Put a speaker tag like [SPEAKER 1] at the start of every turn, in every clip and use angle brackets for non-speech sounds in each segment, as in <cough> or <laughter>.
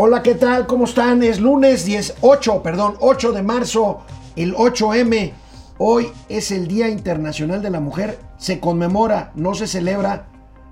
[SPEAKER 1] Hola, ¿qué tal? ¿Cómo están? Es lunes 10, 8, perdón, 8 de marzo, el 8M. Hoy es el Día Internacional de la Mujer. Se conmemora, no se celebra,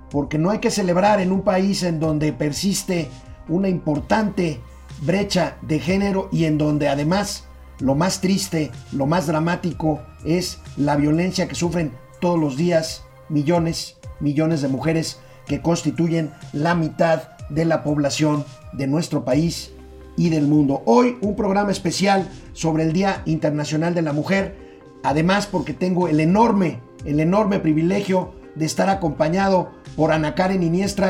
[SPEAKER 1] porque no hay que celebrar en un país en donde persiste una importante brecha de género y en donde además lo más triste, lo más dramático es la violencia que sufren todos los días millones, millones de mujeres que constituyen la mitad de la población de nuestro país y del mundo. Hoy un programa especial sobre el Día Internacional de la Mujer, además porque tengo el enorme, el enorme privilegio de estar acompañado por Ana Karen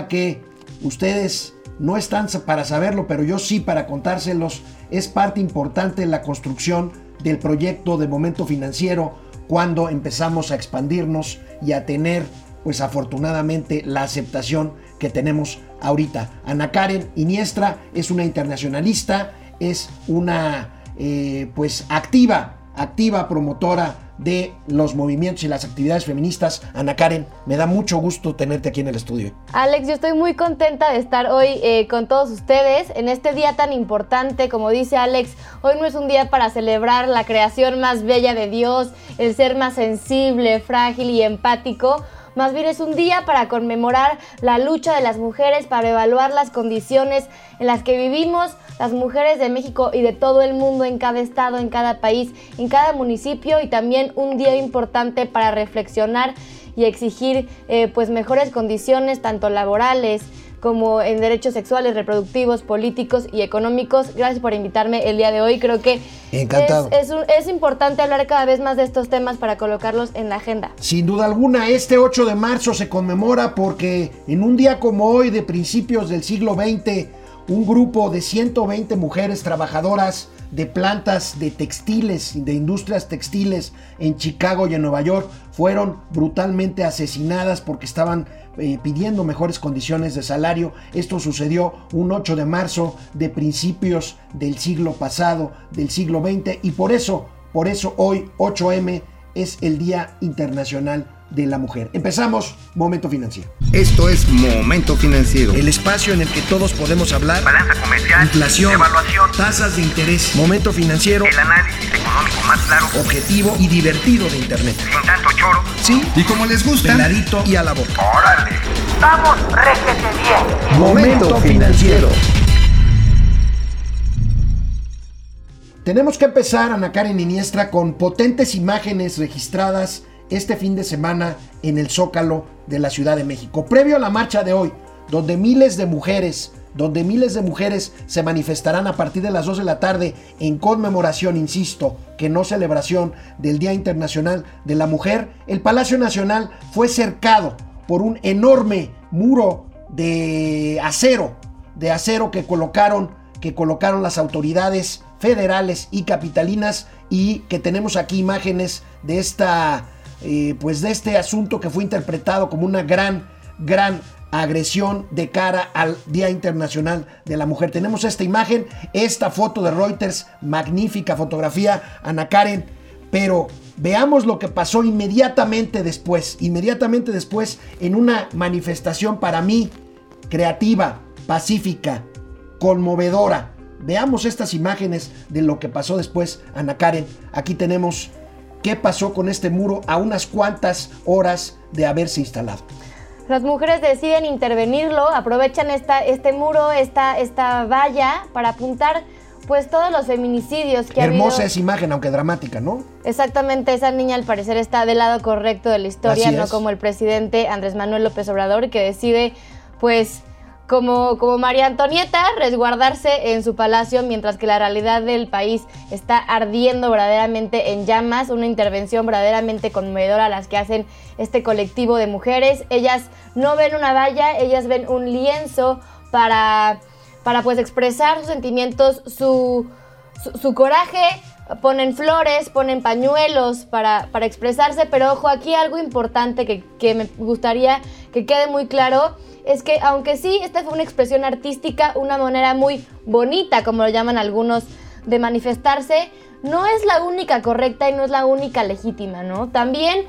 [SPEAKER 1] que ustedes no están para saberlo, pero yo sí para contárselos, es parte importante en la construcción del proyecto de momento financiero cuando empezamos a expandirnos y a tener, pues afortunadamente, la aceptación que tenemos ahorita. Ana Karen Iniestra es una internacionalista, es una, eh, pues, activa, activa promotora de los movimientos y las actividades feministas. Ana Karen, me da mucho gusto tenerte aquí en el estudio.
[SPEAKER 2] Alex, yo estoy muy contenta de estar hoy eh, con todos ustedes en este día tan importante. Como dice Alex, hoy no es un día para celebrar la creación más bella de Dios, el ser más sensible, frágil y empático más bien es un día para conmemorar la lucha de las mujeres, para evaluar las condiciones en las que vivimos las mujeres de México y de todo el mundo, en cada estado, en cada país, en cada municipio y también un día importante para reflexionar y exigir eh, pues mejores condiciones tanto laborales, como en derechos sexuales, reproductivos, políticos y económicos. Gracias por invitarme el día de hoy. Creo que Es, es, importante hablar cada vez más de estos temas para colocarlos en la agenda.
[SPEAKER 1] Sin duda alguna, este 8 de marzo se conmemora porque en un día como hoy, de principios del siglo XX, un grupo de 120 mujeres trabajadoras de plantas de textiles, de industrias textiles en Chicago y en Nueva York fueron brutalmente asesinadas porque estaban eh, pidiendo mejores condiciones de salario. Esto sucedió un 8 de marzo de principios del siglo pasado, del siglo XX, y por eso, por eso hoy 8M es el Día Internacional de la mujer. Empezamos Momento Financiero.
[SPEAKER 3] Esto es Momento Financiero.
[SPEAKER 1] El espacio en el que todos podemos hablar.
[SPEAKER 4] Balanza comercial.
[SPEAKER 1] Inflación.
[SPEAKER 4] Evaluación.
[SPEAKER 1] Tasas de interés. Momento Financiero.
[SPEAKER 4] El análisis económico más claro.
[SPEAKER 1] Objetivo y divertido de Internet.
[SPEAKER 4] Sin tanto choro.
[SPEAKER 1] Sí.
[SPEAKER 3] Y como les gusta.
[SPEAKER 1] Peladito y a la boca.
[SPEAKER 4] Órale. Vamos, réjete bien.
[SPEAKER 3] Momento Financiero.
[SPEAKER 1] Tenemos que empezar, Ana Karen Iniestra, con potentes imágenes registradas este fin de semana en el Zócalo de la Ciudad de México. Previo a la marcha de hoy, donde miles de mujeres, donde miles de mujeres se manifestarán a partir de las 2 de la tarde en conmemoración, insisto, que no celebración del Día Internacional de la Mujer, el Palacio Nacional fue cercado por un enorme muro de acero, de acero que colocaron, que colocaron las autoridades federales y capitalinas y que tenemos aquí imágenes de esta eh, pues de este asunto que fue interpretado como una gran, gran agresión de cara al Día Internacional de la Mujer. Tenemos esta imagen, esta foto de Reuters, magnífica fotografía, Ana Karen, pero veamos lo que pasó inmediatamente después, inmediatamente después en una manifestación para mí creativa, pacífica, conmovedora. Veamos estas imágenes de lo que pasó después, Ana Karen. Aquí tenemos qué pasó con este muro a unas cuantas horas de haberse instalado.
[SPEAKER 2] Las mujeres deciden intervenirlo, aprovechan esta, este muro, esta, esta valla para apuntar pues todos los feminicidios que
[SPEAKER 1] Hermosa esa imagen, aunque dramática, ¿no?
[SPEAKER 2] Exactamente, esa niña al parecer está del lado correcto de la historia, no como el presidente Andrés Manuel López Obrador que decide pues como, como María Antonieta, resguardarse en su palacio mientras que la realidad del país está ardiendo verdaderamente en llamas, una intervención verdaderamente conmovedora a las que hacen este colectivo de mujeres. Ellas no ven una valla, ellas ven un lienzo para, para pues expresar sus sentimientos, su, su, coraje, ponen flores, ponen pañuelos para, para, expresarse, pero ojo, aquí algo importante que, que me gustaría que quede muy claro es que aunque sí, esta fue una expresión artística, una manera muy bonita, como lo llaman algunos, de manifestarse, no es la única correcta y no es la única legítima, ¿no? También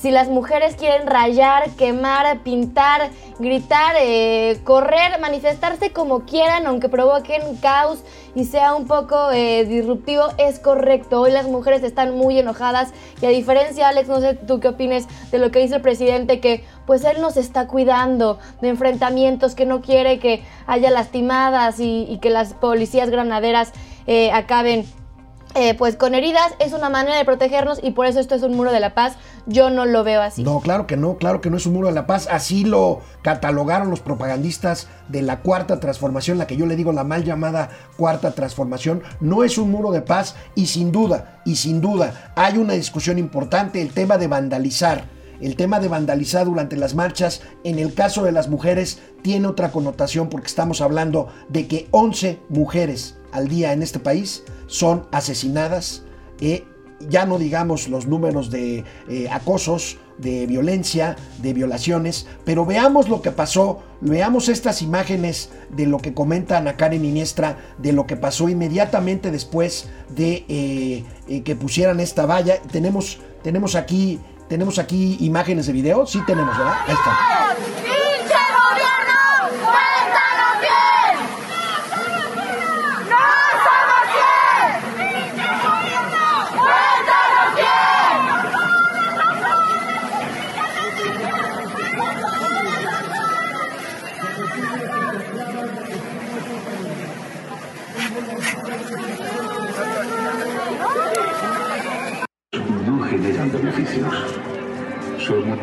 [SPEAKER 2] si las mujeres quieren rayar, quemar, pintar, gritar, eh, correr, manifestarse como quieran, aunque provoquen caos y sea un poco eh, disruptivo, es correcto. Hoy las mujeres están muy enojadas y a diferencia, Alex, no sé tú qué opines de lo que dice el presidente, que pues él nos está cuidando de enfrentamientos, que no quiere que haya lastimadas y, que las policías granaderas eh, acaben eh, pues con heridas es una manera de protegernos y por eso esto es un muro de la paz. Yo no lo veo así.
[SPEAKER 1] No, claro que no, claro que no es un muro de la paz. Así lo catalogaron los propagandistas de la cuarta transformación, la que yo le digo la mal llamada cuarta transformación. No es un muro de paz y sin duda, y sin duda, hay una discusión importante, el tema de vandalizar. El tema de vandalizar durante las marchas, en el caso de las mujeres, tiene otra connotación porque estamos hablando de que 11 mujeres al día en este país son asesinadas. Eh, ya no digamos los números de eh, acosos, de violencia, de violaciones, pero veamos lo que pasó, veamos estas imágenes de lo que comenta Ana Karen Iniestra, de lo que pasó inmediatamente después de eh, que pusieran esta valla. Tenemos, tenemos, aquí, tenemos aquí imágenes de video, sí tenemos, ¿verdad? Ahí está.
[SPEAKER 5] Somos...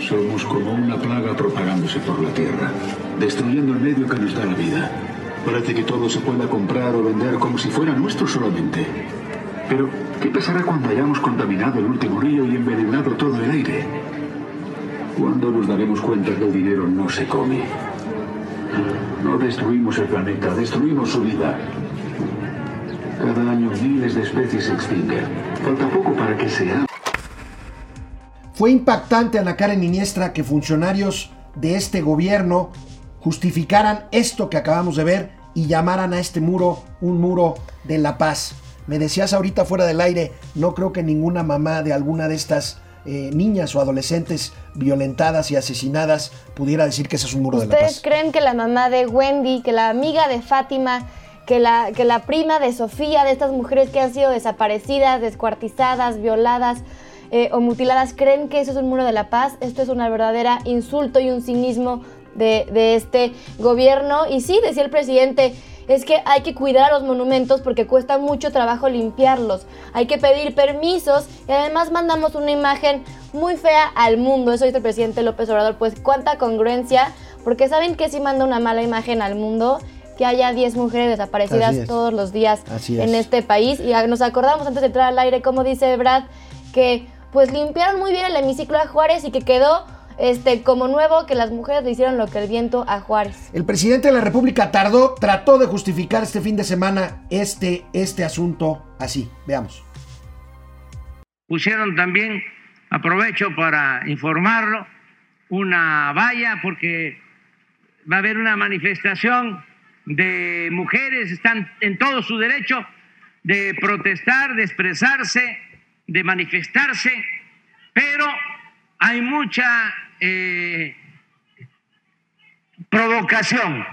[SPEAKER 5] Somos como una plaga propagándose por la tierra, destruyendo el medio que nos da la vida. Parece que todo se pueda comprar o vender como si fuera nuestro solamente. Pero, ¿qué pasará cuando hayamos contaminado el último río y envenenado todo el aire? ¿Cuándo nos daremos cuenta que el dinero no se come? No destruimos el planeta, destruimos su vida. Cada año miles de especies se extinguen. Falta poco para que sea.
[SPEAKER 1] Fue impactante, Ana Karen Iniestra, que funcionarios de este gobierno justificaran esto que acabamos de ver y llamaran a este muro un muro de la paz. Me decías ahorita fuera del aire, no creo que ninguna mamá de alguna de estas eh, niñas o adolescentes violentadas y asesinadas pudiera decir que ese es un muro de la paz.
[SPEAKER 2] ¿Ustedes creen que la mamá de Wendy, que la amiga de Fátima, que la, que la prima de Sofía, de estas mujeres que han sido desaparecidas, descuartizadas, violadas eh, o mutiladas, creen que eso es un muro de la paz? Esto es una verdadera insulto y un cinismo de, de este gobierno. Y sí, decía el presidente, es que hay que cuidar a los monumentos porque cuesta mucho trabajo limpiarlos. Hay que pedir permisos y además mandamos una imagen muy fea al mundo. Eso dice el presidente López Obrador. Pues cuánta congruencia, porque saben que si manda una mala imagen al mundo que haya 10 mujeres desaparecidas todos los días en este país. Y nos acordamos antes de entrar al aire, como dice Brad, que pues limpiaron muy bien el hemiciclo de Juárez y que quedó este, como nuevo que las mujeres le hicieron lo que el viento a Juárez.
[SPEAKER 1] El presidente de la República tardó, trató de justificar este fin de semana este, este asunto así. Veamos.
[SPEAKER 6] Pusieron también, aprovecho para informarlo, una valla porque va a haber una manifestación de mujeres, están en todo su derecho de protestar, de expresarse, de manifestarse, pero hay mucha eh, provocación.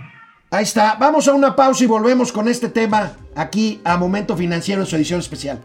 [SPEAKER 1] Ahí está. Vamos a una pausa y volvemos con este tema aquí a Momento Financiero en su edición especial.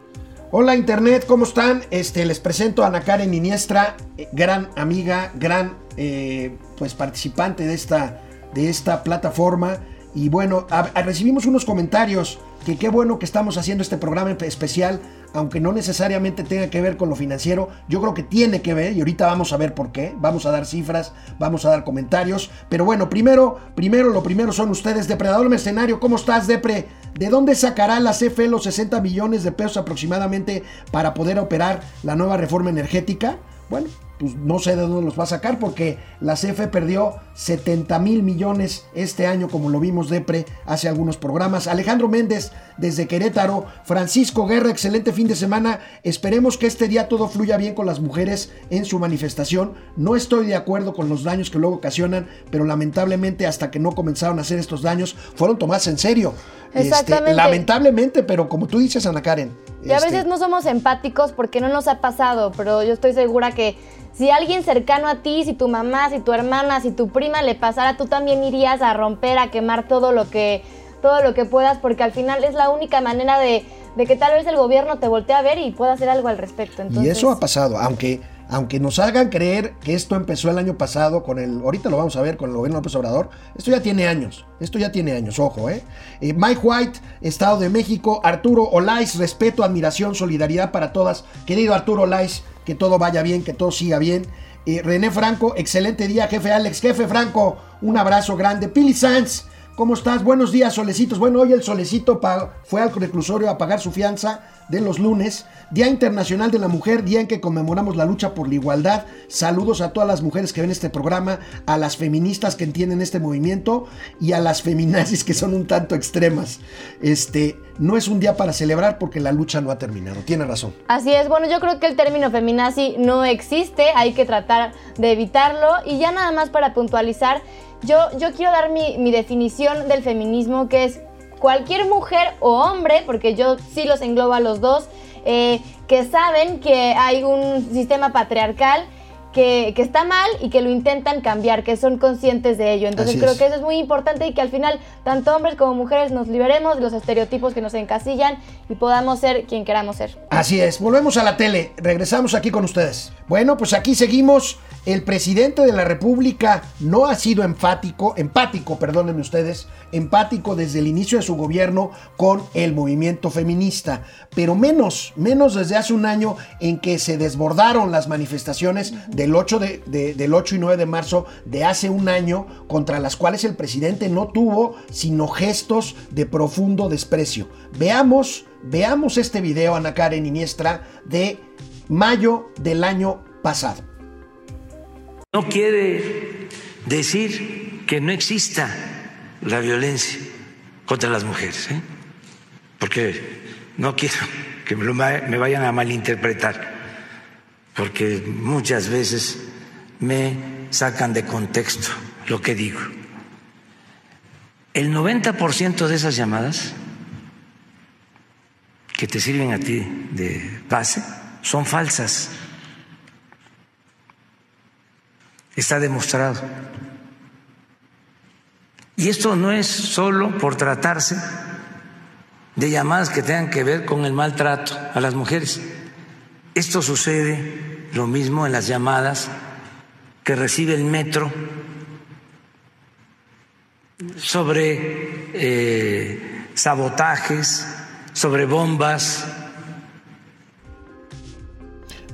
[SPEAKER 1] Hola Internet, ¿cómo están? Este, les presento a Ana Karen Iniestra, eh, gran amiga, gran eh, pues participante de esta, de esta plataforma. Y bueno, recibimos unos comentarios que qué bueno que estamos haciendo este programa especial, aunque no necesariamente tenga que ver con lo financiero, yo creo que tiene que ver y ahorita vamos a ver por qué, vamos a dar cifras, vamos a dar comentarios, pero bueno, primero, primero lo primero son ustedes, Depredador Mercenario, ¿cómo estás, Depre? ¿De dónde sacará la CFE los 60 millones de pesos aproximadamente para poder operar la nueva reforma energética? Bueno, pues no sé de dónde los va a sacar porque la CFE perdió 70 mil millones este año, como lo vimos Depre hace algunos programas. Alejandro Méndez desde Querétaro. Francisco Guerra, excelente fin de semana. Esperemos que este día todo fluya bien con las mujeres en su manifestación. No estoy de acuerdo con los daños que luego ocasionan, pero lamentablemente hasta que no comenzaron a hacer estos daños, fueron tomadas en serio. Este,
[SPEAKER 2] Exactamente.
[SPEAKER 1] lamentablemente, pero como tú dices, Ana Karen.
[SPEAKER 2] Y a
[SPEAKER 1] este,
[SPEAKER 2] veces no somos empáticos porque no nos ha pasado, pero yo estoy segura que si alguien cercano a ti, si tu mamá, si tu hermana, si tu prima le pasara, tú también irías a romper, a quemar todo lo que, todo lo que puedas, porque al final es la única manera de, de que tal vez el gobierno te voltee a ver y pueda hacer algo al respecto.
[SPEAKER 1] Y eso ha pasado, aunque, aunque nos hagan creer que esto empezó el año pasado con el, ahorita lo vamos a ver con el gobierno de López Obrador, esto ya tiene años, esto ya tiene años, ojo, ¿eh? Eh, Mike White, Estado de México, Arturo Olais, respeto, admiración, solidaridad para todas. Querido Arturo Olais, que todo vaya bien, que todo siga bien. Eh, René Franco, excelente día, jefe Alex, jefe Franco, un abrazo grande. Pili Sanz, ¿cómo estás? Buenos días, solecitos. Bueno, hoy el solecito fue al reclusorio a pagar su fianza de los lunes. Día Internacional de la Mujer, día en que conmemoramos la lucha por la igualdad. Saludos a todas las mujeres que ven este programa, a las feministas que entienden este movimiento y a las feminazis que son un tanto extremas. Este, no es un día para celebrar porque la lucha no ha terminado. Tiene razón.
[SPEAKER 2] Así es, bueno, yo creo que el término feminazi no existe, hay que tratar de evitarlo. Y ya nada más para puntualizar, yo, yo quiero dar mi, mi definición del feminismo, que es cualquier mujer o hombre, porque yo sí los englobo a los dos, eh, que saben que hay un sistema patriarcal que, que está mal y que lo intentan cambiar, que son conscientes de ello. Entonces
[SPEAKER 1] Así
[SPEAKER 2] creo
[SPEAKER 1] es.
[SPEAKER 2] que eso es muy importante y que al final tanto hombres como mujeres nos liberemos de los estereotipos que nos encasillan y podamos ser quien queramos ser.
[SPEAKER 1] Así es, volvemos a la tele, regresamos aquí con ustedes. Bueno, pues aquí seguimos. El presidente de la República no ha sido enfático, empático, perdónenme ustedes, empático desde el inicio de su gobierno con el movimiento feminista, pero menos, menos desde hace un año en que se desbordaron las manifestaciones del 8, de, de- del 8 y 9 de marzo de hace un año, contra las cuales el presidente no tuvo sino gestos de profundo desprecio. Veamos, veamos este video, Ana Karen Iniestra, de mayo del año pasado.
[SPEAKER 7] No quiere decir que no exista la violencia contra las mujeres, ¿eh? porque no quiero que me, me vayan a malinterpretar, porque muchas veces me sacan de contexto lo que digo. El 90% de esas llamadas que te sirven a ti de base son falsas. Está demostrado. Y esto no es solo por tratarse de llamadas que tengan que ver con el maltrato a las mujeres. Esto sucede lo mismo en las llamadas que recibe el metro sobre eh, sabotajes, sobre bombas,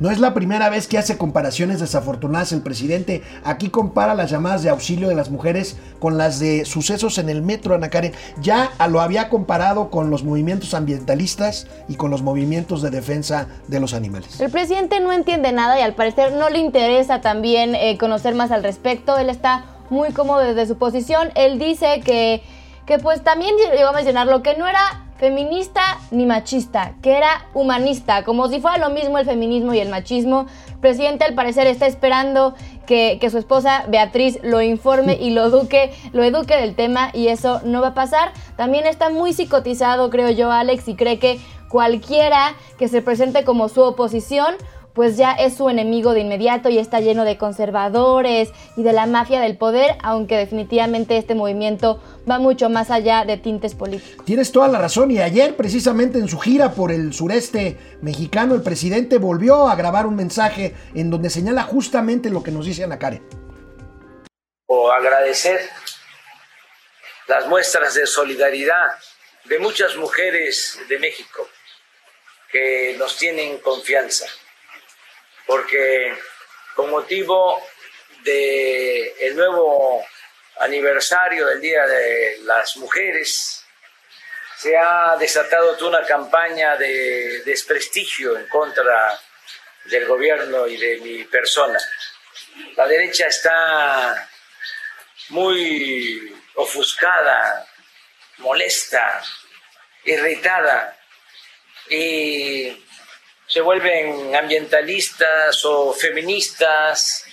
[SPEAKER 1] No es la primera vez que hace comparaciones desafortunadas el presidente. Aquí compara las llamadas de auxilio de las mujeres con las de sucesos en el metro, Ana Karen. Ya lo había comparado con los movimientos ambientalistas y con los movimientos de defensa de los animales.
[SPEAKER 2] El presidente no entiende nada y al parecer no le interesa también eh, conocer más al respecto. Él está muy cómodo desde su posición. Él dice que, que pues también llegó a mencionar lo que no era feminista ni machista, que era humanista, como si fuera lo mismo el feminismo y el machismo. El presidente al parecer está esperando que, que su esposa Beatriz lo informe y lo eduque, lo eduque del tema y eso no va a pasar. También está muy psicotizado, creo yo, Alex, y cree que cualquiera que se presente como su oposición pues ya es su enemigo de inmediato y está lleno de conservadores y de la mafia del poder, aunque definitivamente este movimiento va mucho más allá de tintes políticos.
[SPEAKER 1] Tienes toda la razón y ayer precisamente en su gira por el sureste mexicano el presidente volvió a grabar un mensaje en donde señala justamente lo que nos dice Ana Karen.
[SPEAKER 7] o agradecer las muestras de solidaridad de muchas mujeres de México que nos tienen confianza, porque con motivo del el nuevo aniversario del Día de las Mujeres, se ha desatado toda una campaña de desprestigio en contra del gobierno y de mi persona. La derecha está muy ofuscada, molesta, irritada y se vuelven ambientalistas o feministas.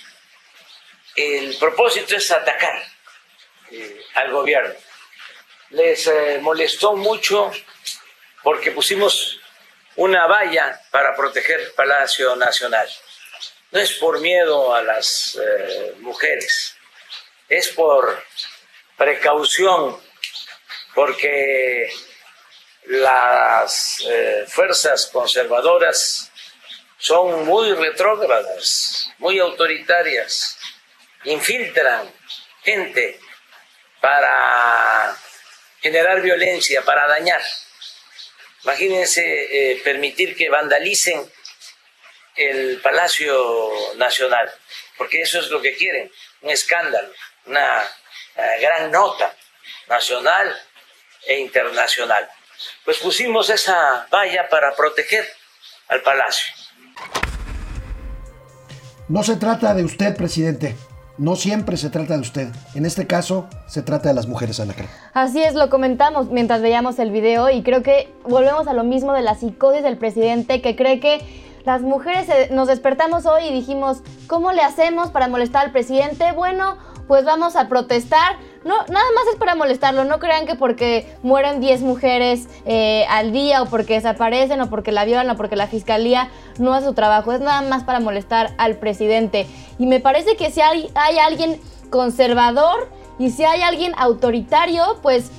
[SPEAKER 7] El propósito es atacar eh, al gobierno. Les eh, molestó mucho porque pusimos una valla para proteger Palacio Nacional. No es por miedo a las eh, mujeres, es por precaución, porque las eh, fuerzas conservadoras son muy retrógradas, muy autoritarias, infiltran gente para generar violencia, para dañar. Imagínense eh, permitir que vandalicen el Palacio Nacional, porque eso es lo que quieren, un escándalo, una eh, gran nota nacional e internacional. Pues pusimos esa valla para proteger al Palacio.
[SPEAKER 1] No se trata de usted, presidente. No siempre se trata de usted. En este caso, se trata de las mujeres, Ana
[SPEAKER 2] Así es, lo comentamos mientras veíamos el video y creo que volvemos a lo mismo de la psicosis del presidente que cree que las mujeres nos despertamos hoy y dijimos, ¿cómo le hacemos para molestar al presidente? Bueno, pues vamos a protestar. No, nada más es para molestarlo. No crean que porque mueren 10 mujeres eh, al día o porque desaparecen o porque la violan o porque la fiscalía no hace su trabajo. Es nada más para molestar al presidente. Y me parece que si hay, hay alguien conservador y si hay alguien autoritario, pues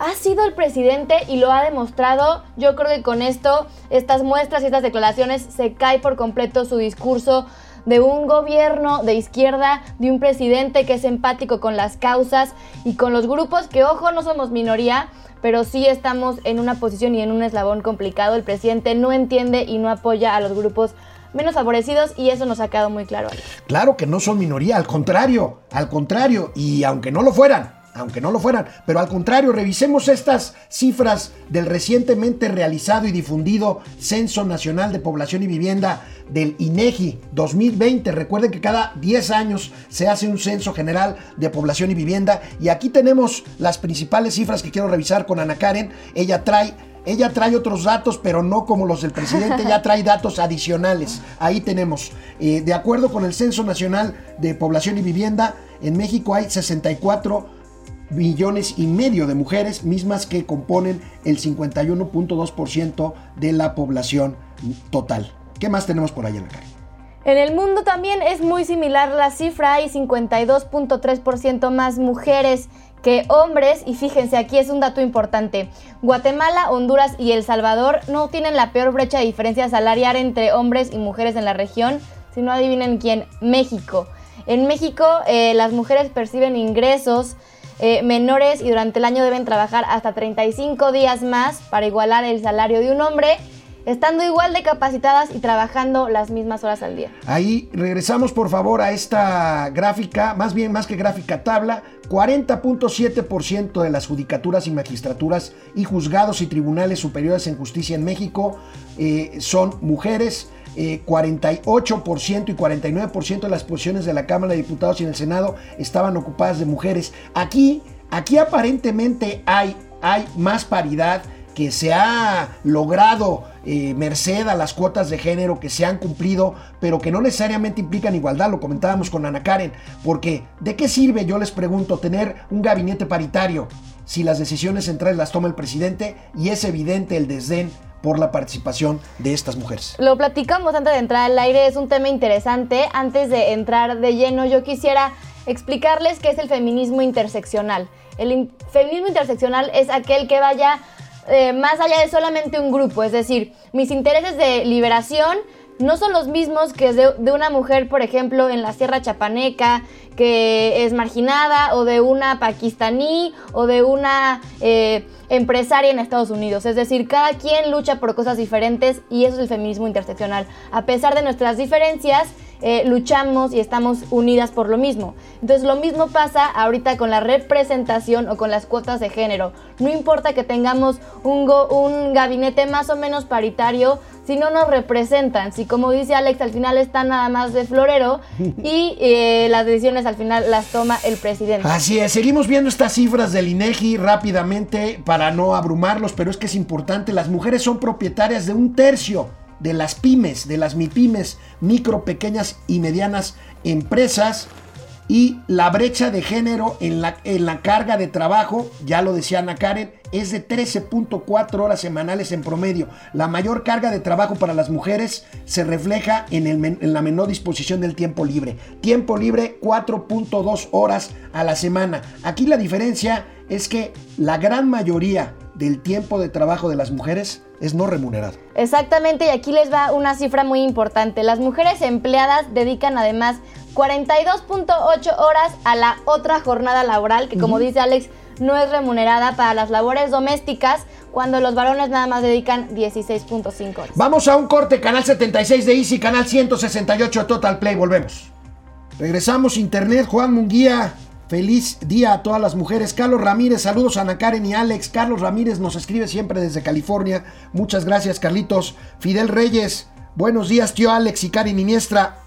[SPEAKER 2] ha sido el presidente y lo ha demostrado. Yo creo que con esto, estas muestras y estas declaraciones, se cae por completo su discurso de un gobierno de izquierda, de un presidente que es empático con las causas y con los grupos que, ojo, no somos minoría, pero sí estamos en una posición y en un eslabón complicado. El presidente no entiende y no apoya a los grupos menos favorecidos y eso nos ha quedado muy claro.
[SPEAKER 1] Claro que no son minoría, al contrario, al contrario, y aunque no lo fueran, aunque no lo fueran, pero al contrario, revisemos estas cifras del recientemente realizado y difundido Censo Nacional de Población y Vivienda del INEGI 2020. Recuerden que cada 10 años se hace un censo general de población y vivienda y aquí tenemos las principales cifras que quiero revisar con Ana Karen. Ella trae ella trae otros datos, pero no como los del presidente, ya trae datos adicionales. Ahí tenemos, eh, de acuerdo con el Censo Nacional de Población y Vivienda, en México hay 64 millones y medio de mujeres, mismas que componen el 51.2% de la población total. ¿Qué más tenemos por ahí en la calle?
[SPEAKER 2] En el mundo también es muy similar la cifra, hay 52.3% más mujeres que hombres, y fíjense, aquí es un dato importante, Guatemala, Honduras y El Salvador no tienen la peor brecha de diferencia salarial entre hombres y mujeres en la región, si no adivinen quién, México. En México eh, las mujeres perciben ingresos eh, menores y durante el año deben trabajar hasta 35 días más para igualar el salario de un hombre, estando igual de capacitadas y trabajando las mismas horas al día.
[SPEAKER 1] Ahí regresamos por favor a esta gráfica, más bien más que gráfica tabla, 40.7% de las judicaturas y magistraturas y juzgados y tribunales superiores en justicia en México eh, son mujeres. 48% eh, y 49% de las posiciones de la Cámara de Diputados y en el Senado estaban ocupadas de mujeres. Aquí, aquí aparentemente hay, hay más paridad que se ha logrado eh, merced a las cuotas de género que se han cumplido, pero que no necesariamente implican igualdad, lo comentábamos con Ana Karen, porque ¿de qué sirve, yo les pregunto, tener un gabinete paritario si las decisiones centrales las toma el presidente y es evidente el desdén por la participación de estas mujeres.
[SPEAKER 2] Lo platicamos antes de entrar al aire, es un tema interesante. Antes de entrar de lleno, yo quisiera explicarles qué es el feminismo interseccional. El feminismo interseccional es aquel que vaya eh, más allá de solamente un grupo, es decir, mis intereses de liberación no son los mismos que de, una mujer, por ejemplo, en la Sierra Chapaneca, que es marginada, o de una pakistaní, o de una eh, empresaria en Estados Unidos. Es decir, cada quien lucha por cosas diferentes y eso es el feminismo interseccional. A pesar de nuestras diferencias, eh, luchamos y estamos unidas por lo mismo. Entonces lo mismo pasa ahorita con la representación o con las cuotas de género. No importa que tengamos un gabinete más o menos paritario, si no nos representan, si como dice Alex, al final están nada más de florero <laughs> y eh, las decisiones al final las toma el presidente.
[SPEAKER 1] Así es, seguimos viendo estas cifras del INEGI rápidamente para no abrumarlos, pero es que es importante, las mujeres son propietarias de un tercio de las pymes, de las MIPYMES, micro, pequeñas y medianas empresas y la brecha de género en la, en la carga de trabajo, ya lo decía Ana Karen, es de 13.4 horas semanales en promedio. La mayor carga de trabajo para las mujeres se refleja en, en la menor disposición del tiempo libre. Tiempo libre 4.2 horas a la semana. Aquí la diferencia es que la gran mayoría del tiempo de trabajo de las mujeres es no remunerado.
[SPEAKER 2] Exactamente, y aquí les va una cifra muy importante. Las mujeres empleadas dedican además 42.8 horas a la otra jornada laboral, que como dice Alex, no es remunerada para las labores domésticas, cuando los varones nada más dedican 16.5 horas.
[SPEAKER 1] Vamos a un corte, canal 76 de Easy, canal 168 Total Play, volvemos. Regresamos, Internet, Juan Munguía. Feliz día a todas las mujeres. Carlos Ramírez, saludos a Ana Karen y Alex. Carlos Ramírez nos escribe siempre desde California. Muchas gracias, Carlitos. Fidel Reyes, buenos días, tío Alex y Karen Iniestra.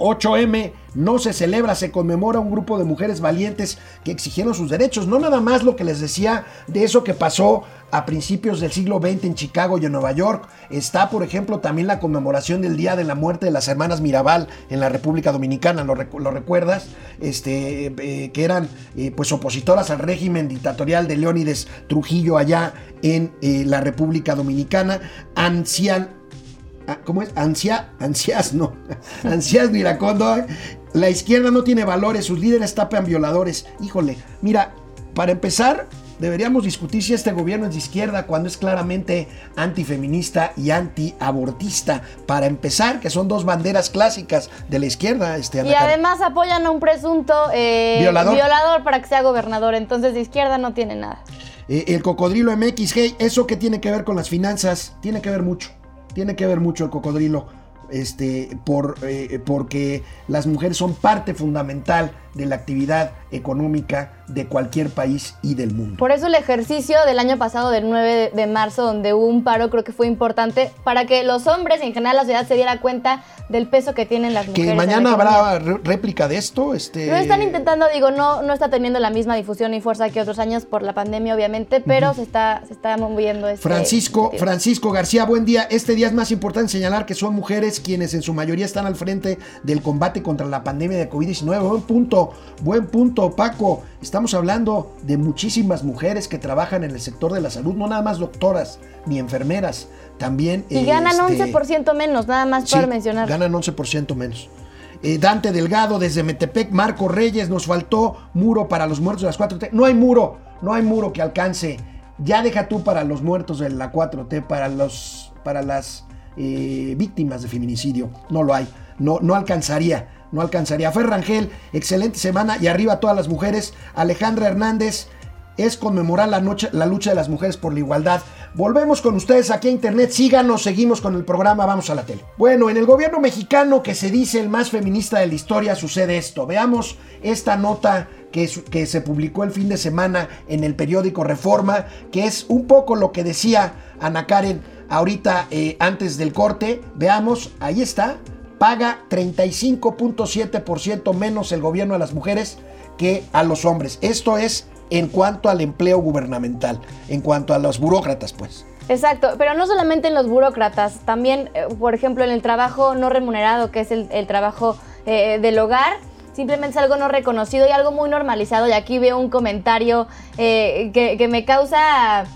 [SPEAKER 1] 8M no se celebra, se conmemora un grupo de mujeres valientes que exigieron sus derechos. No nada más lo que les decía de eso que pasó a principios del siglo XX en Chicago y en Nueva York. Está, por ejemplo, también la conmemoración del Día de la Muerte de las Hermanas Mirabal en la República Dominicana, ¿lo, recuerdas? Este, eh, que eran eh, pues opositoras al régimen dictatorial de Leónides Trujillo allá en eh, la República Dominicana. Ancian, ¿Cómo es? Ansia, ansias, no. <laughs> Ansias Miracondo. La izquierda no tiene valores, sus líderes tapan violadores. Híjole, mira, para empezar, deberíamos discutir si este gobierno es de izquierda cuando es claramente antifeminista y antiabortista. Para empezar, que son dos banderas clásicas de la izquierda. Este,
[SPEAKER 2] y además apoyan a un presunto eh, ¿Violador? para que sea gobernador. Entonces de izquierda no tiene nada.
[SPEAKER 1] Eh, el cocodrilo MX, hey, ¿eso qué tiene que ver con las finanzas? Tiene que ver mucho tiene que ver mucho el cocodrilo este, por, eh, porque las mujeres son parte fundamental de la actividad económica de cualquier país y del mundo.
[SPEAKER 2] Por eso el ejercicio del año pasado, del 9 de marzo, donde hubo un paro, creo que fue importante para que los hombres y en general la sociedad se diera cuenta del peso que tienen las mujeres.
[SPEAKER 1] Que mañana habrá réplica de esto. Este...
[SPEAKER 2] Lo están intentando, digo, no, no está teniendo la misma difusión y fuerza que otros años por la pandemia, obviamente, pero se, está, se está moviendo este
[SPEAKER 1] Francisco, Francisco García, buen día. Este día es más importante señalar que son mujeres quienes en su mayoría están al frente del combate contra la pandemia de COVID-19. Buen punto, buen punto, Paco. Estamos hablando de muchísimas mujeres que trabajan en el sector de la salud, no nada más doctoras ni enfermeras, también...
[SPEAKER 2] Y ganan 11% este, menos, nada más por mencionar.
[SPEAKER 1] Ganan 11% menos. Eh, Dante Delgado desde Metepec, Marco Reyes, nos faltó muro para los muertos de las 4T. No hay muro, no hay muro que alcance. Ya deja tú para los muertos de la 4T, para, los, para las eh, víctimas de feminicidio. No lo hay, no, no alcanzaría no alcanzaría. Ferrangel, excelente semana y arriba todas las mujeres. Alejandra Hernández, es conmemorar la, noche, la lucha de las mujeres por la igualdad. Volvemos con ustedes aquí a internet, síganos, seguimos con el programa, vamos a la tele. Bueno, en el gobierno mexicano que se dice el más feminista de la historia sucede esto. Veamos esta nota que, que se publicó el fin de semana en el periódico Reforma, que es un poco lo que decía Ana Karen ahorita eh, antes del corte. Veamos, ahí está paga 35.7% menos el gobierno a las mujeres que a los hombres. Esto es en cuanto al empleo gubernamental, en cuanto a los burócratas, pues.
[SPEAKER 2] Exacto, pero no solamente en los burócratas, también, eh, por ejemplo, en el trabajo no remunerado, que es el, trabajo eh, del hogar, simplemente es algo no reconocido y algo muy normalizado. Y aquí veo un comentario eh, que, me causa,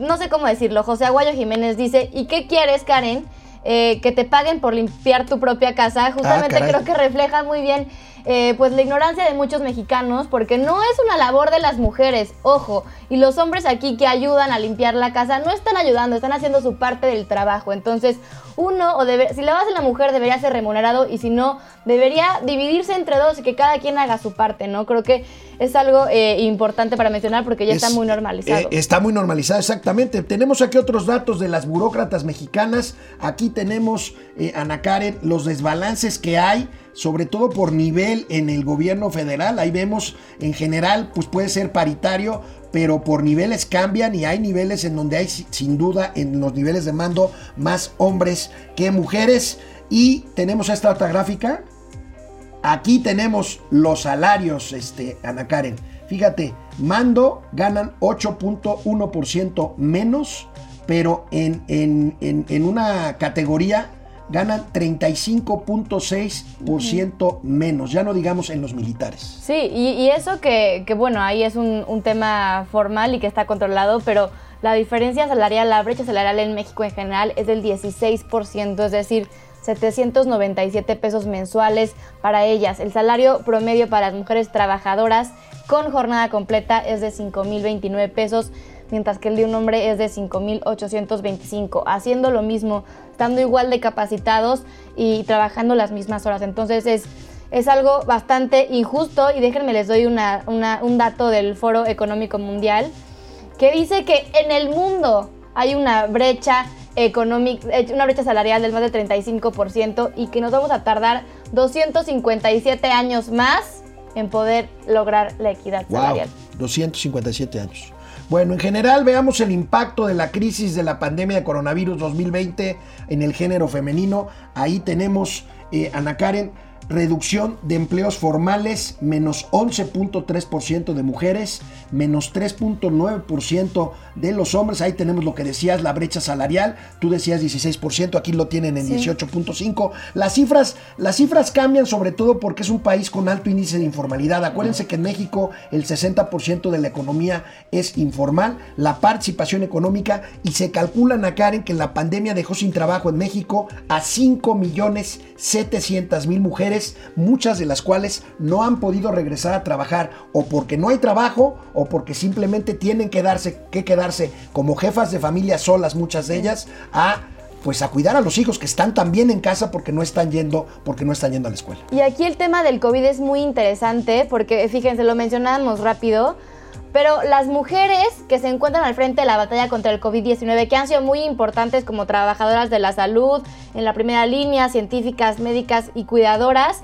[SPEAKER 2] no sé cómo decirlo, José Aguayo Jiménez dice, ¿y qué quieres, Karen? Eh, que te paguen por limpiar tu propia casa, justamente ah, creo que refleja muy bien eh, pues la ignorancia de muchos mexicanos, porque no es una labor de las mujeres, ojo, y los hombres aquí que ayudan a limpiar la casa no están ayudando, están haciendo su parte del trabajo. Entonces, uno, o debe, si lo hace la mujer, debería ser remunerado, y si no, debería dividirse entre dos y que cada quien haga su parte, ¿no? Creo que es algo eh, importante para mencionar porque ya está muy normalizado.
[SPEAKER 1] está muy normalizado, exactamente. Tenemos aquí otros datos de las burócratas mexicanas. Aquí tenemos, Ana Karen, los desbalances que hay sobre todo por nivel en el gobierno federal. Ahí vemos en general, pues puede ser paritario, pero por niveles cambian y hay niveles en donde hay sin duda en los niveles de mando más hombres que mujeres. Y tenemos esta otra gráfica. Aquí tenemos los salarios, este, Ana Karen. Fíjate, mando ganan 8.1% menos, pero en, en, una categoría ganan 35.6% menos, ya no digamos en los militares.
[SPEAKER 2] Sí, y, eso que, bueno, ahí es un, un, tema formal y que está controlado, pero la diferencia salarial, la brecha salarial en México en general es del 16%, es decir, 797 pesos mensuales para ellas. El salario promedio para las mujeres trabajadoras con jornada completa es de 5.029 pesos, mientras que el de un hombre es de 5.825, haciendo lo mismo, estando igual de capacitados y trabajando las mismas horas. Entonces es, es algo bastante injusto y déjenme les doy una, un dato del Foro Económico Mundial que dice que en el mundo hay una brecha económica, eh, una brecha salarial del más del 35% y que nos vamos a tardar 257 años más en poder lograr la equidad salarial.
[SPEAKER 1] 257 años. Bueno, en general veamos el impacto de la crisis de la pandemia de coronavirus 2020 en el género femenino. Ahí tenemos, eh, Ana Karen, reducción de empleos formales, menos 11.3% de mujeres, menos 3.9% de los hombres. Ahí tenemos lo que decías, la brecha salarial. Tú decías 16%, aquí lo tienen en 18.5%. Las cifras, las cifras cambian sobre todo porque es un país con alto índice de informalidad. Acuérdense que en México el 60% de la economía es informal, la participación económica y se calculan a Karen que la pandemia dejó sin trabajo en México a 5 millones 700 mil mujeres, muchas de las cuales no han podido regresar a trabajar o porque no hay trabajo o porque simplemente tienen que, darse, que como jefas de familia solas, muchas de ellas, a pues a cuidar a los hijos que están también en casa porque no están yendo, porque no están yendo a la escuela.
[SPEAKER 2] Y aquí el tema del COVID es muy interesante porque fíjense, lo mencionábamos rápido pero las mujeres que se encuentran al frente de la batalla contra el COVID-19, que han sido muy importantes como trabajadoras de la salud, en la primera línea, científicas, médicas y cuidadoras,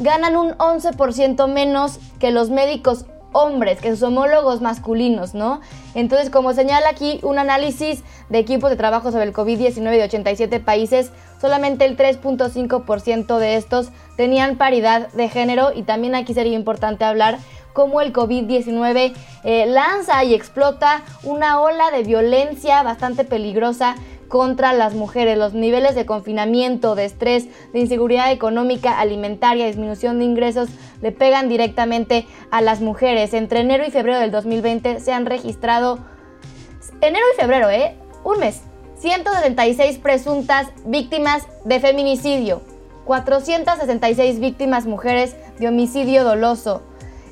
[SPEAKER 2] ganan un 11% menos que los médicos hombres, que sus homólogos masculinos, ¿no? Entonces, como señala aquí un análisis de equipos de trabajo sobre el COVID-19 de 87 países, solamente el 3.5% de estos tenían paridad de género y también aquí sería importante hablar cómo el COVID-19 eh, lanza y explota una ola de violencia bastante peligrosa contra las mujeres. Los niveles de confinamiento, de estrés, de inseguridad económica, alimentaria, disminución de ingresos le pegan directamente a las mujeres. Entre enero y febrero del 2020 se han registrado, enero y febrero, ¿eh? Un mes, 176 presuntas víctimas de feminicidio, 466 víctimas mujeres de homicidio doloso,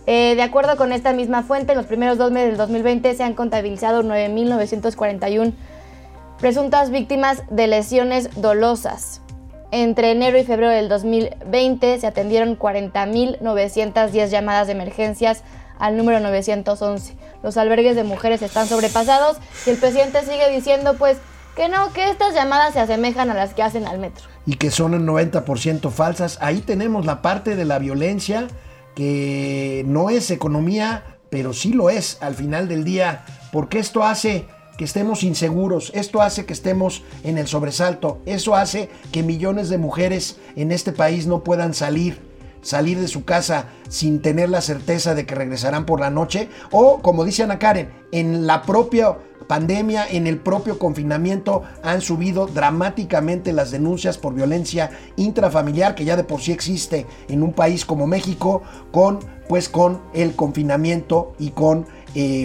[SPEAKER 2] eh, de acuerdo con esta misma fuente, en los primeros dos meses del 2020 se han contabilizado 9.941 presuntas víctimas de lesiones dolosas. Entre enero y febrero del 2020 se atendieron 40.910 llamadas de emergencias al número 911. Los albergues de mujeres están sobrepasados y el presidente sigue diciendo pues que no, que estas llamadas se asemejan a las que hacen al metro.
[SPEAKER 1] Y que son el 90% falsas. Ahí tenemos la parte de la violencia que no es economía, pero sí lo es al final del día, porque esto hace que estemos inseguros, esto hace que estemos en el sobresalto, eso hace que millones de mujeres en este país no puedan salir, salir de su casa sin tener la certeza de que regresarán por la noche, o como dice Ana Karen, en la propia pandemia, en el propio confinamiento, han subido dramáticamente las denuncias por violencia intrafamiliar, que ya de por sí existe en un país como México, con pues con el confinamiento y con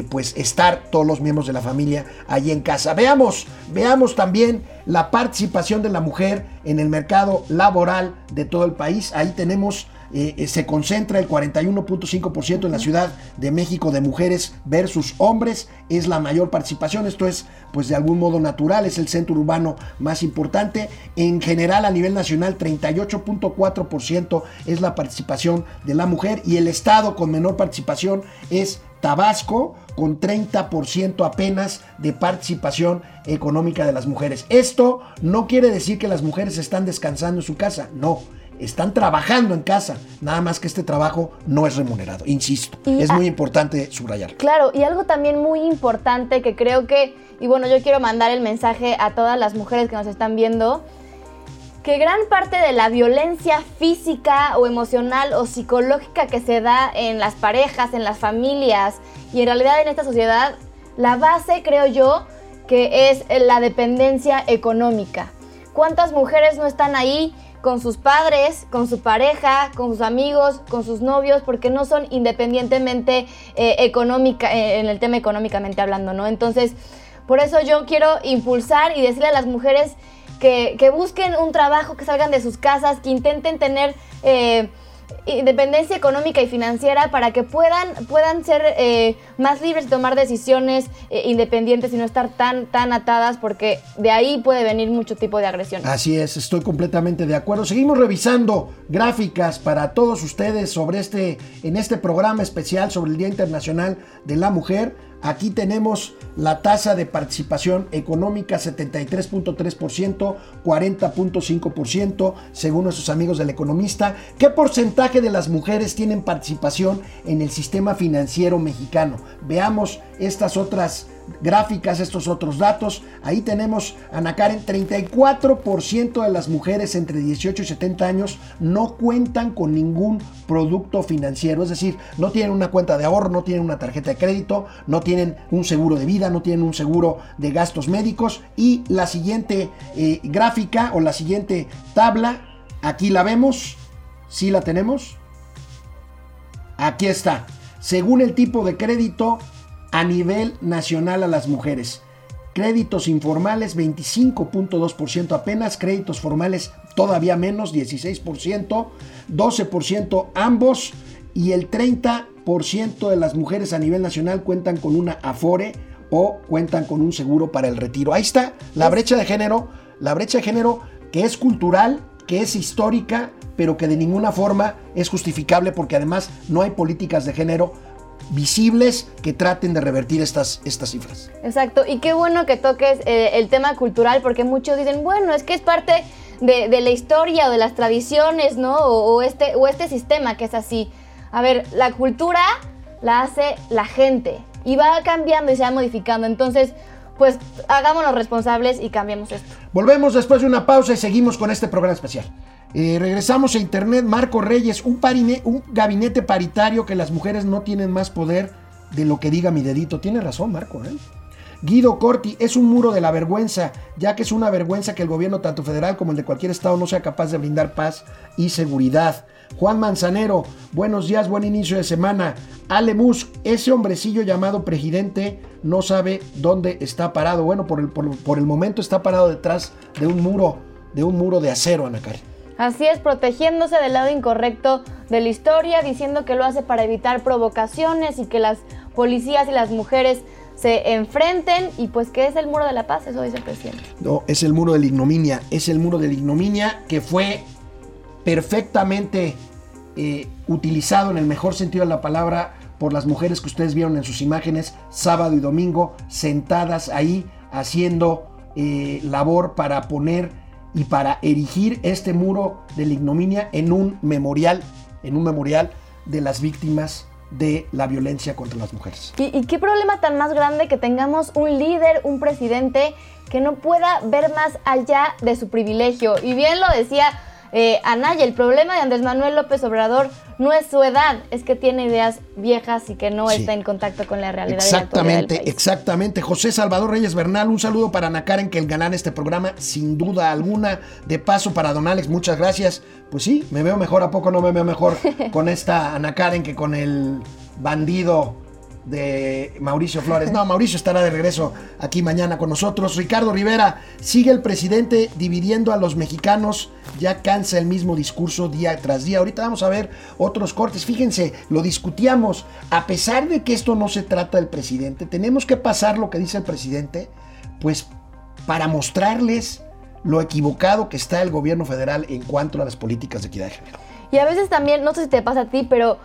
[SPEAKER 1] pues estar todos los miembros de la familia allí en casa. Veamos, veamos también la participación de la mujer en el mercado laboral de todo el país. Ahí tenemos eh, eh, se concentra el 41.5% en la Ciudad de México de mujeres versus hombres, es la mayor participación, esto es pues de algún modo natural, es el centro urbano más importante, en general a nivel nacional 38.4% es la participación de la mujer y el estado con menor participación es Tabasco con 30% apenas de participación económica de las mujeres. Esto no quiere decir que las mujeres están descansando en su casa, no están trabajando en casa, nada más que este trabajo no es remunerado, insisto, es muy importante subrayar.
[SPEAKER 2] Claro, y algo también muy importante que creo que, y bueno, yo quiero mandar el mensaje a todas las mujeres que nos están viendo, que gran parte de la violencia física o emocional o psicológica que se da en las parejas, en las familias y en realidad en esta sociedad, la base, creo yo, que es la dependencia económica. ¿Cuántas mujeres no están ahí con sus padres, con su pareja, con sus amigos, con sus novios, porque no son independientemente eh, económica, eh, en el tema económicamente hablando, ¿no? Entonces, por eso yo quiero impulsar y decirle a las mujeres que, busquen un trabajo, que salgan de sus casas, que intenten tener eh, independencia económica y financiera para que puedan, puedan ser eh, más libres de tomar decisiones eh, independientes y no estar tan, tan atadas, porque de ahí puede venir mucho tipo de agresión.
[SPEAKER 1] Así es, estoy completamente de acuerdo. Seguimos revisando gráficas para todos ustedes sobre este, en este programa especial sobre el Día Internacional de la Mujer. Aquí tenemos la tasa de participación económica 73.3%, 40.5% según nuestros amigos del economista. ¿Qué porcentaje de las mujeres tienen participación en el sistema financiero mexicano? Veamos estas otras gráficas, estos otros datos. Ahí tenemos, Ana Karen, 34% de las mujeres entre 18 y 70 años no cuentan con ningún producto financiero, es decir, no tienen una cuenta de ahorro, no tienen una tarjeta de crédito, no tienen un seguro de vida, no tienen un seguro de gastos médicos. Y la siguiente eh, gráfica o la siguiente tabla, aquí la vemos, ¿sí la tenemos? Aquí está. Según el tipo de crédito, a nivel nacional a las mujeres. Créditos informales 25.2% apenas, créditos formales todavía menos 16%, 12% ambos y el 30% de las mujeres a nivel nacional cuentan con una Afore o cuentan con un seguro para el retiro. Ahí está la brecha de género, la brecha de género que es cultural, que es histórica, pero que de ninguna forma es justificable porque además no hay políticas de género visibles que traten de revertir estas, estas cifras.
[SPEAKER 2] Exacto, y qué bueno que toques eh, el tema cultural, porque muchos dicen, bueno, es que es parte de, la historia o de las tradiciones, ¿no? O, este, o este sistema que es así. A ver, la cultura la hace la gente y va cambiando y se va modificando. Entonces, pues hagámonos responsables y cambiemos esto.
[SPEAKER 1] Volvemos después de una pausa y seguimos con este programa especial. Eh, regresamos a Internet. Marco Reyes, un, un gabinete paritario que las mujeres no tienen más poder de lo que diga mi dedito. Tiene razón, Marco. ¿eh? Guido Corti, es un muro de la vergüenza, ya que es una vergüenza que el gobierno, tanto federal como el de cualquier estado, no sea capaz de brindar paz y seguridad. Juan Manzanero, buenos días, buen inicio de semana. Ale Musk, ese hombrecillo llamado presidente no sabe dónde está parado. Bueno, por el, por, el momento está parado detrás de un muro, de un muro de acero, Anacari.
[SPEAKER 2] Así es, protegiéndose del lado incorrecto de la historia, diciendo que lo hace para evitar provocaciones y que las policías y las mujeres se enfrenten y pues que es el muro de la paz, eso dice el presidente.
[SPEAKER 1] No, es el muro de la ignominia, es el muro de la ignominia que fue perfectamente eh, utilizado en el mejor sentido de la palabra por las mujeres que ustedes vieron en sus imágenes sábado y domingo sentadas ahí haciendo eh, labor para poner y para erigir este muro de la ignominia en un memorial, en un memorial de las víctimas de la violencia contra las mujeres.
[SPEAKER 2] ¿Y, qué problema tan más grande que tengamos un líder, un presidente que no pueda ver más allá de su privilegio? Y bien lo decía eh, Anaya, el problema de Andrés Manuel López Obrador no es su edad, es que tiene ideas viejas y que no está en contacto con la realidad.
[SPEAKER 1] Exactamente, exactamente. José Salvador Reyes Bernal, un saludo para Ana Karen, que el ganar este programa, sin duda alguna. De paso para Don Alex, muchas gracias. Pues sí, me veo mejor, ¿a poco no me veo mejor con esta Ana Karen que con el bandido de Mauricio Flores. No, Mauricio estará de regreso aquí mañana con nosotros. Ricardo Rivera, sigue el presidente dividiendo a los mexicanos, ya cansa el mismo discurso día tras día. Ahorita vamos a ver otros cortes. Fíjense, lo discutíamos. A pesar de que esto no se trata del presidente, tenemos que pasar lo que dice el presidente, pues para mostrarles lo equivocado que está el gobierno federal en cuanto a las políticas de equidad de género.
[SPEAKER 2] Y a veces también, no sé si te pasa a ti, pero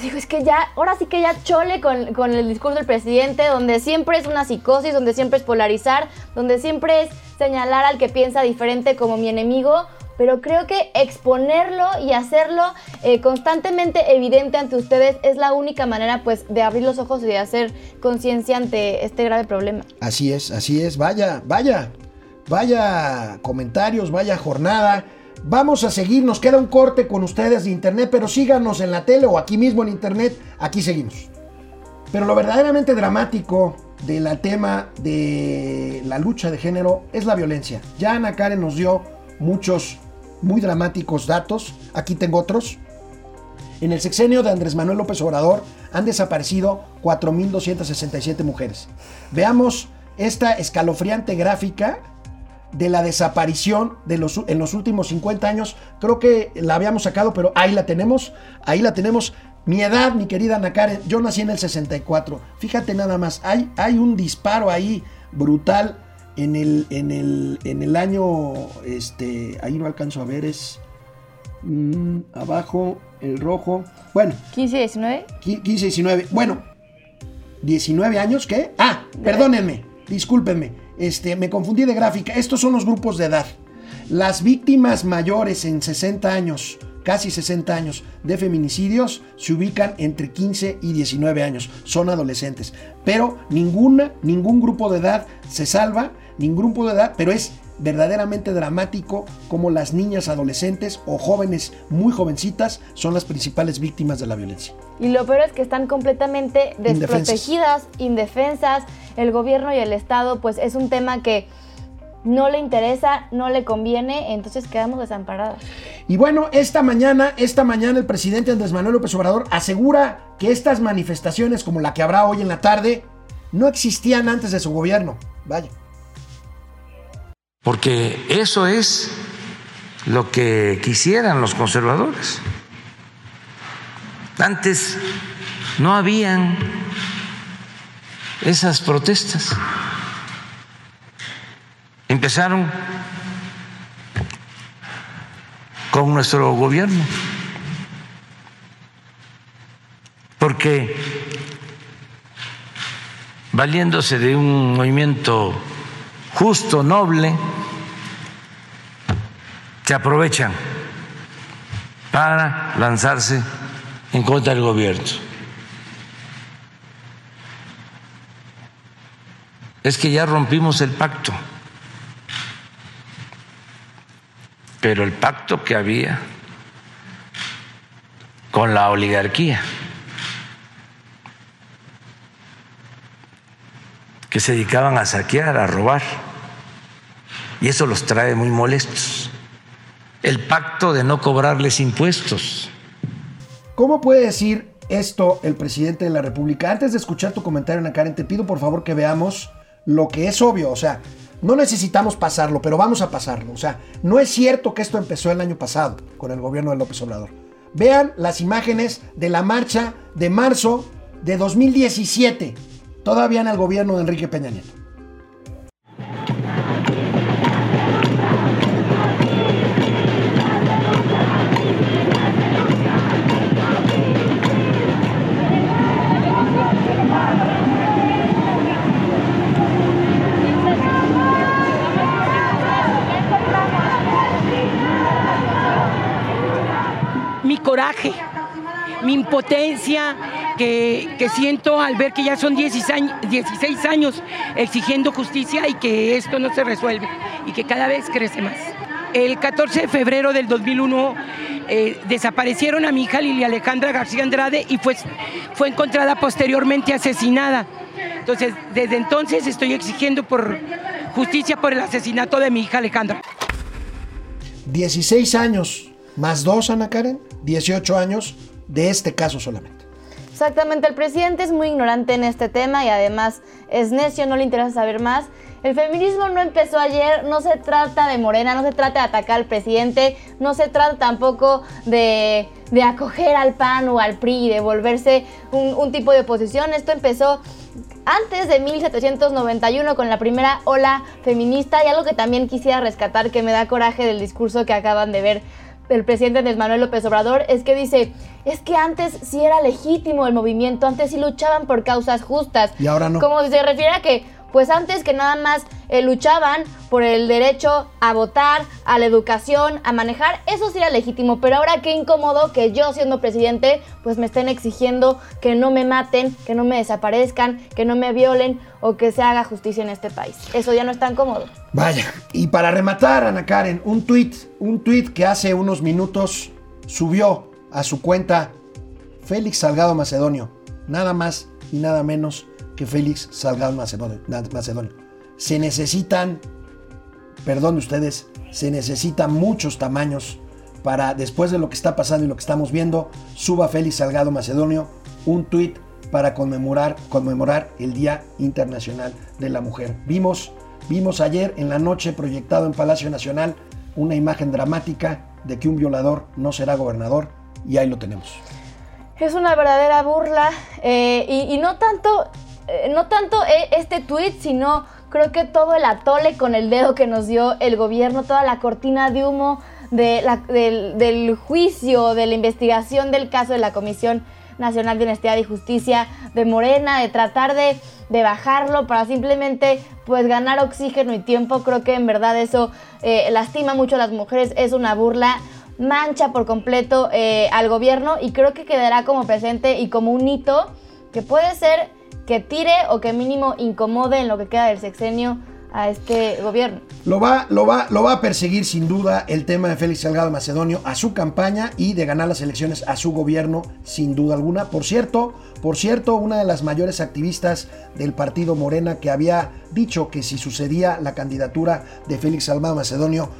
[SPEAKER 2] digo, es que ya, ahora sí que ya chole con, con, el discurso del presidente, donde siempre es una psicosis, donde siempre es polarizar, donde siempre es señalar al que piensa diferente como mi enemigo, pero creo que exponerlo y hacerlo eh, constantemente evidente ante ustedes es la única manera pues de abrir los ojos y de hacer conciencia ante este grave problema.
[SPEAKER 1] Así es, así es, vaya, vaya, vaya comentarios, vaya jornada. Vamos a seguir, nos queda un corte con ustedes de internet, pero síganos en la tele o aquí mismo en internet, aquí seguimos. Pero lo verdaderamente dramático del tema de la lucha de género es la violencia. Ya Ana Karen nos dio muchos muy dramáticos datos, aquí tengo otros. En el sexenio de Andrés Manuel López Obrador han desaparecido 4.267 mujeres. Veamos esta escalofriante gráfica de la desaparición de los, en los últimos 50 años. Creo que la habíamos sacado, pero ahí la tenemos. Ahí la tenemos. Mi edad, mi querida Ana Karen, yo nací en el 64. Fíjate nada más, hay, hay un disparo ahí brutal en el, en el, en el año, este, ahí no alcanzo a ver, es mm, abajo, el rojo. Bueno.
[SPEAKER 2] 15, 19.
[SPEAKER 1] 15, 19. Bueno, 19 años, ¿qué? Ah, perdónenme, discúlpenme. Este, me confundí de gráfica. Estos son los grupos de edad. Las víctimas mayores en 60 años, casi 60 años de feminicidios se ubican entre 15 y 19 años. Son adolescentes. Pero ninguna, ningún grupo de edad se salva, ningún grupo de edad, pero es verdaderamente dramático como las niñas adolescentes o jóvenes muy jovencitas son las principales víctimas de la violencia.
[SPEAKER 2] Y lo peor es que están completamente desprotegidas, indefensas. El gobierno y el Estado, pues es un tema que no le interesa, no le conviene, entonces quedamos desamparados.
[SPEAKER 1] Y bueno, esta mañana, esta mañana el presidente Andrés Manuel López Obrador asegura que estas manifestaciones como la que habrá hoy en la tarde no existían antes de su gobierno. Vaya
[SPEAKER 7] porque eso es lo que quisieran los conservadores. Antes no habían esas protestas. Empezaron con nuestro gobierno, porque valiéndose de un movimiento justo, noble, se aprovechan para lanzarse en contra del gobierno. Es que ya rompimos el pacto, pero el pacto que había con la oligarquía, que se dedicaban a saquear, a robar, y eso los trae muy molestos el pacto de no cobrarles impuestos.
[SPEAKER 1] ¿Cómo puede decir esto el presidente de la República? Antes de escuchar tu comentario, Karen, te pido por favor que veamos lo que es obvio. O sea, no necesitamos pasarlo, pero vamos a pasarlo. O sea, no es cierto que esto empezó el año pasado con el gobierno de López Obrador. Vean las imágenes de la marcha de marzo de 2017, todavía en el gobierno de Enrique Peña Nieto.
[SPEAKER 8] coraje, mi impotencia que, siento al ver que ya son 16 años, exigiendo justicia y que esto no se resuelve y que cada vez crece más. El 14 de febrero del 2001 eh, desaparecieron a mi hija Lilia Alejandra García Andrade y fue, fue encontrada posteriormente asesinada. Entonces, desde entonces estoy exigiendo por justicia por el asesinato de mi hija Alejandra.
[SPEAKER 1] 16 años más dos, Ana Karen, 18 años de este caso solamente.
[SPEAKER 2] Exactamente, el presidente es muy ignorante en este tema y además es necio, no le interesa saber más. El feminismo no empezó ayer, no se trata de Morena, no se trata de atacar al presidente, no se trata tampoco de, acoger al PAN o al PRI de volverse un, un tipo de oposición. Esto empezó antes de 1791 con la primera ola feminista y algo que también quisiera rescatar que me da coraje del discurso que acaban de ver el presidente Andrés Manuel López Obrador es que dice, es que antes sí era legítimo el movimiento, antes sí luchaban por causas justas.
[SPEAKER 1] Y ahora no.
[SPEAKER 2] Como se refiere a que pues antes que nada más eh, luchaban por el derecho a votar, a la educación, a manejar, eso sí era legítimo, pero ahora qué incómodo que yo siendo presidente pues me estén exigiendo que no me maten, que no me desaparezcan, que no me violen o que se haga justicia en este país. Eso ya no es tan cómodo.
[SPEAKER 1] Vaya, y para rematar, Ana Karen, un tweet, un tweet que hace unos minutos subió a su cuenta Félix Salgado Macedonio, nada más y nada menos que Félix Salgado Macedonio. Se necesitan, perdón ustedes, se necesitan muchos tamaños para, después de lo que está pasando y lo que estamos viendo, suba Félix Salgado Macedonio un tuit para conmemorar, conmemorar el Día Internacional de la Mujer. Vimos, vimos ayer en la noche proyectado en Palacio Nacional una imagen dramática de que un violador no será gobernador y ahí lo tenemos.
[SPEAKER 2] Es una verdadera burla eh, y, no tanto eh, no tanto eh, este tweet, sino creo que todo el atole con el dedo que nos dio el gobierno, toda la cortina de humo de del, juicio, de la investigación del caso de la Comisión Nacional de Honestidad y Justicia de Morena, de tratar de, bajarlo para simplemente pues ganar oxígeno y tiempo. Creo que en verdad eso eh, lastima mucho a las mujeres, es una burla mancha por completo al gobierno y creo que quedará como presente y como un hito que puede ser que tire o que mínimo incomode en lo que queda del sexenio a este gobierno.
[SPEAKER 1] Lo va, lo va, lo va a perseguir sin duda el tema de Félix Salgado Macedonio a su campaña y de ganar las elecciones a su gobierno sin duda alguna. Por cierto, por cierto, una de las mayores activistas del partido Morena que había dicho que si sucedía la candidatura de Félix Salgado Macedonio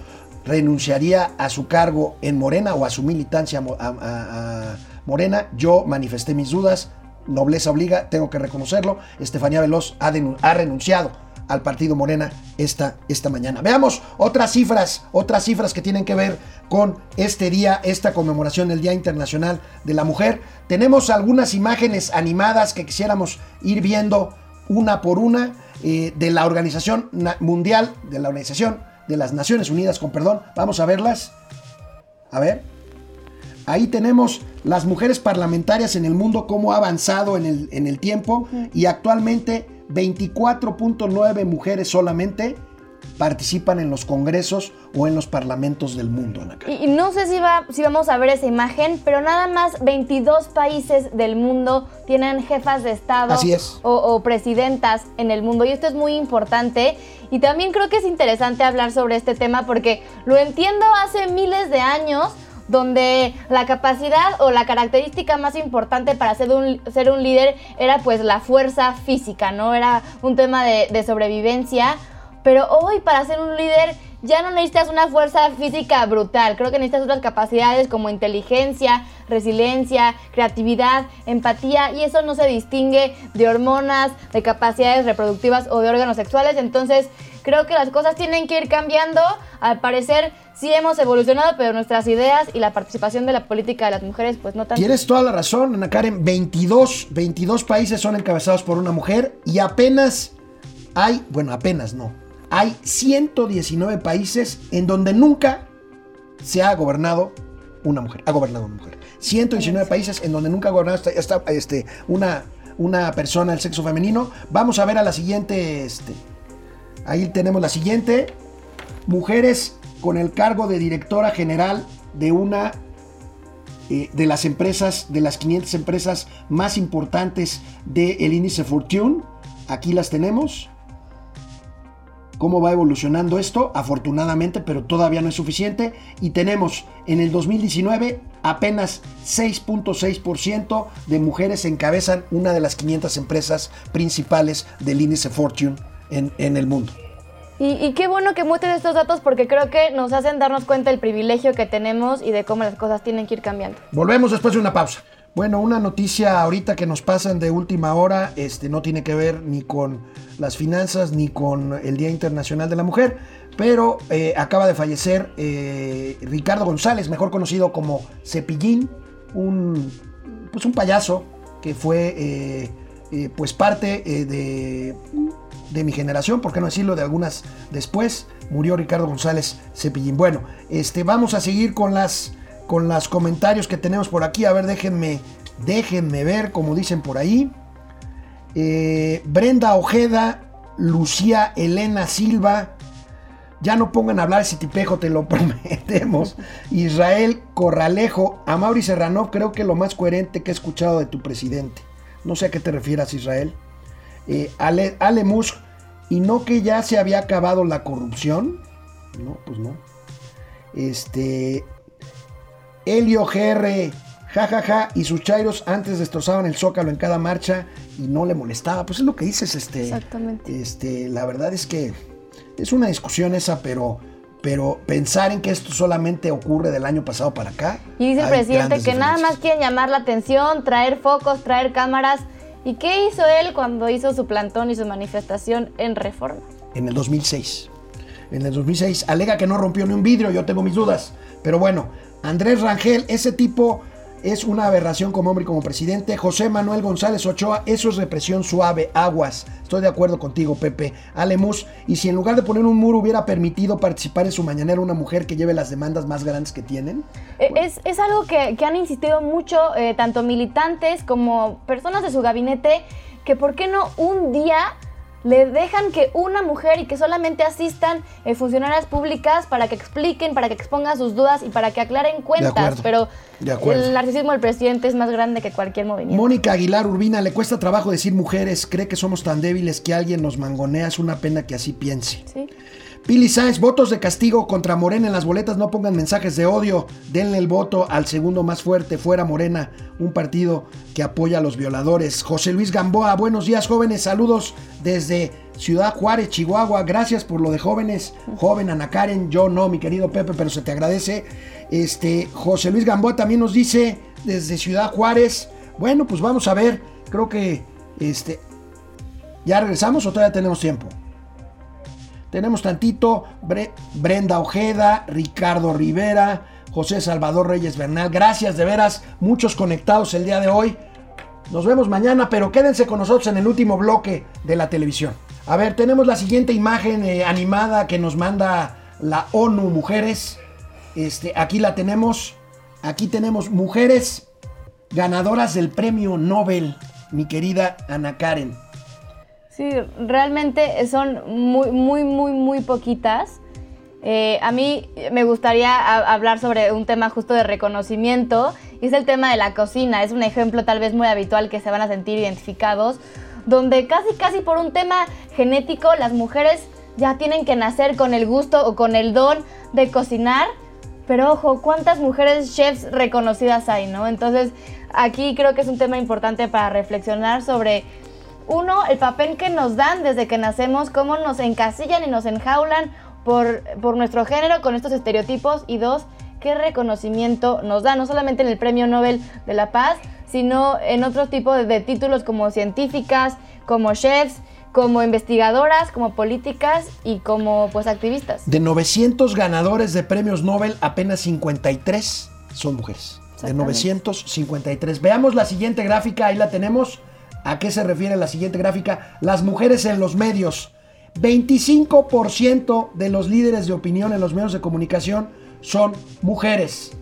[SPEAKER 1] renunciaría a su cargo en Morena o a su militancia a Morena, yo manifesté mis dudas, nobleza obliga, tengo que reconocerlo, Estefanía Veloz ha, renunciado al partido Morena esta, esta mañana. Veamos otras cifras, otras cifras que tienen que ver con este día, esta conmemoración del Día Internacional de la Mujer. Tenemos algunas imágenes animadas que quisiéramos ir viendo una por una eh, de la Organización Mundial, de la Organización de las Naciones Unidas, con perdón. Vamos a verlas. A ver. Ahí tenemos las mujeres parlamentarias en el mundo, cómo ha avanzado en el, en el tiempo y actualmente 24.9 mujeres solamente participan en los congresos o en los parlamentos del mundo.
[SPEAKER 2] Y, no sé si, va, si vamos a ver esa imagen, pero nada más 22 países del mundo tienen jefas de Estado O, o, presidentas en el mundo. Y esto es muy importante. Y también creo que es interesante hablar sobre este tema porque lo entiendo hace miles de años donde la capacidad o la característica más importante para ser un, ser un líder era pues la fuerza física, ¿no? Era un tema de, de sobrevivencia. Pero hoy para ser un líder ya no necesitas una fuerza física brutal, creo que necesitas otras capacidades como inteligencia, resiliencia, creatividad, empatía y eso no se distingue de hormonas, de capacidades reproductivas o de órganos sexuales, entonces creo que las cosas tienen que ir cambiando, al parecer sí hemos evolucionado, pero nuestras ideas y la participación de la política de las mujeres pues no tanto.
[SPEAKER 1] Tienes toda la razón, Ana Karen, 22, 22 países son encabezados por una mujer y apenas hay, bueno, apenas no, hay 119 países en donde nunca se ha gobernado una mujer. Ha gobernado una mujer. 119 países en donde nunca ha gobernado este, una, una persona del sexo femenino. Vamos a ver a la siguiente. Este, ahí tenemos la siguiente. Mujeres con el cargo de directora general de una eh, de las empresas, de las 500 empresas más importantes del índice Fortune. Aquí las tenemos cómo va evolucionando esto, afortunadamente, pero todavía no es suficiente. Y tenemos en el 2019 apenas 6.6% de mujeres encabezan una de las 500 empresas principales del índice Fortune en, en el mundo.
[SPEAKER 2] Y, qué bueno que muestres estos datos porque creo que nos hacen darnos cuenta del privilegio que tenemos y de cómo las cosas tienen que ir cambiando.
[SPEAKER 1] Volvemos después de una pausa. Bueno, una noticia ahorita que nos pasan de última hora, este, no tiene que ver ni con las finanzas ni con el Día Internacional de la Mujer, pero eh, acaba de fallecer eh, Ricardo González, mejor conocido como Cepillín, un, pues un payaso que fue eh, pues parte de, de, mi generación, por qué no decirlo, de algunas después, murió Ricardo González Cepillín. Bueno, este, vamos a seguir con las con los comentarios que tenemos por aquí. A ver, déjenme, déjenme ver, como dicen por ahí. Eh, Brenda Ojeda Lucía Elena Silva. Ya no pongan a hablar ese tipejo, te lo <laughs> prometemos. Israel Corralejo. A Mauri Serrano creo que lo más coherente que he escuchado de tu presidente. No sé a qué te refieras, Israel. Eh, Ale, Ale Musk. ¿Y no que ya se había acabado la corrupción? No, pues no. Este. Helio GR. jajaja, ja, ja, y sus chairos antes destrozaban el zócalo en cada marcha y no le molestaba. Pues es lo que dices, este.
[SPEAKER 2] Exactamente.
[SPEAKER 1] Este, la verdad es que es una discusión esa, pero, pero pensar en que esto solamente ocurre del año pasado para acá.
[SPEAKER 2] Y dice el presidente que nada más quieren llamar la atención, traer focos, traer cámaras. ¿Y qué hizo él cuando hizo su plantón y su manifestación en Reforma?
[SPEAKER 1] En el 2006. En el 2006 alega que no rompió ni un vidrio, yo tengo mis dudas. Pero bueno, Andrés Rangel, ese tipo es una aberración como hombre y como presidente. José Manuel González Ochoa, eso es represión suave, aguas. Estoy de acuerdo contigo, Pepe. Alemus, y si en lugar de poner un muro hubiera permitido participar en su mañanera una mujer que lleve las demandas más grandes que tienen.
[SPEAKER 2] Eh, es, es, algo que, que, han insistido mucho eh, tanto militantes como personas de su gabinete, que por qué no un día le dejan que una mujer y que solamente asistan eh, funcionarias públicas para que expliquen, para que expongan sus dudas y para que aclaren cuentas. Pero el narcisismo del presidente es más grande que cualquier movimiento.
[SPEAKER 1] Mónica Aguilar Urbina, le cuesta trabajo decir mujeres, cree que somos tan débiles que alguien nos mangonea, es una pena que así piense.
[SPEAKER 2] Sí.
[SPEAKER 1] Pili Sáenz, votos de castigo contra Morena en las boletas, no pongan mensajes de odio, denle el voto al segundo más fuerte, fuera Morena, un partido que apoya a los violadores. José Luis Gamboa, buenos días jóvenes, saludos desde Ciudad Juárez, Chihuahua, gracias por lo de jóvenes, joven Ana Karen, yo no, mi querido Pepe, pero se te agradece. Este, José Luis Gamboa también nos dice desde Ciudad Juárez, bueno, pues vamos a ver, creo que este, ¿ya regresamos o todavía tenemos tiempo? Tenemos tantito Brenda Ojeda, Ricardo Rivera, José Salvador Reyes Bernal. Gracias de veras, muchos conectados el día de hoy. Nos vemos mañana, pero quédense con nosotros en el último bloque de la televisión. A ver, tenemos la siguiente imagen eh, animada que nos manda la ONU Mujeres. Este, aquí la tenemos. Aquí tenemos mujeres ganadoras del premio Nobel, mi querida Ana Karen.
[SPEAKER 2] Sí, realmente son muy, muy, muy, muy poquitas. Eh, a mí me gustaría hablar sobre un tema justo de reconocimiento y es el tema de la cocina. Es un ejemplo tal vez muy habitual que se van a sentir identificados, donde casi, casi por un tema genético las mujeres ya tienen que nacer con el gusto o con el don de cocinar. Pero ojo, ¿cuántas mujeres chefs reconocidas hay, no? Entonces, aquí creo que es un tema importante para reflexionar sobre uno, el papel que nos dan desde que nacemos, cómo nos encasillan y nos enjaulan por, por nuestro género con estos estereotipos. Y dos, qué reconocimiento nos da, no solamente en el Premio Nobel de la Paz, sino en otros tipos de, de títulos como científicas, como chefs, como investigadoras, como políticas y como pues activistas.
[SPEAKER 1] De 900 ganadores de premios Nobel, apenas 53 son mujeres. De 953. Veamos la siguiente gráfica, ahí la tenemos. ¿A qué se refiere la siguiente gráfica? Las mujeres en los medios. 25% de los líderes de opinión en los medios de comunicación son mujeres.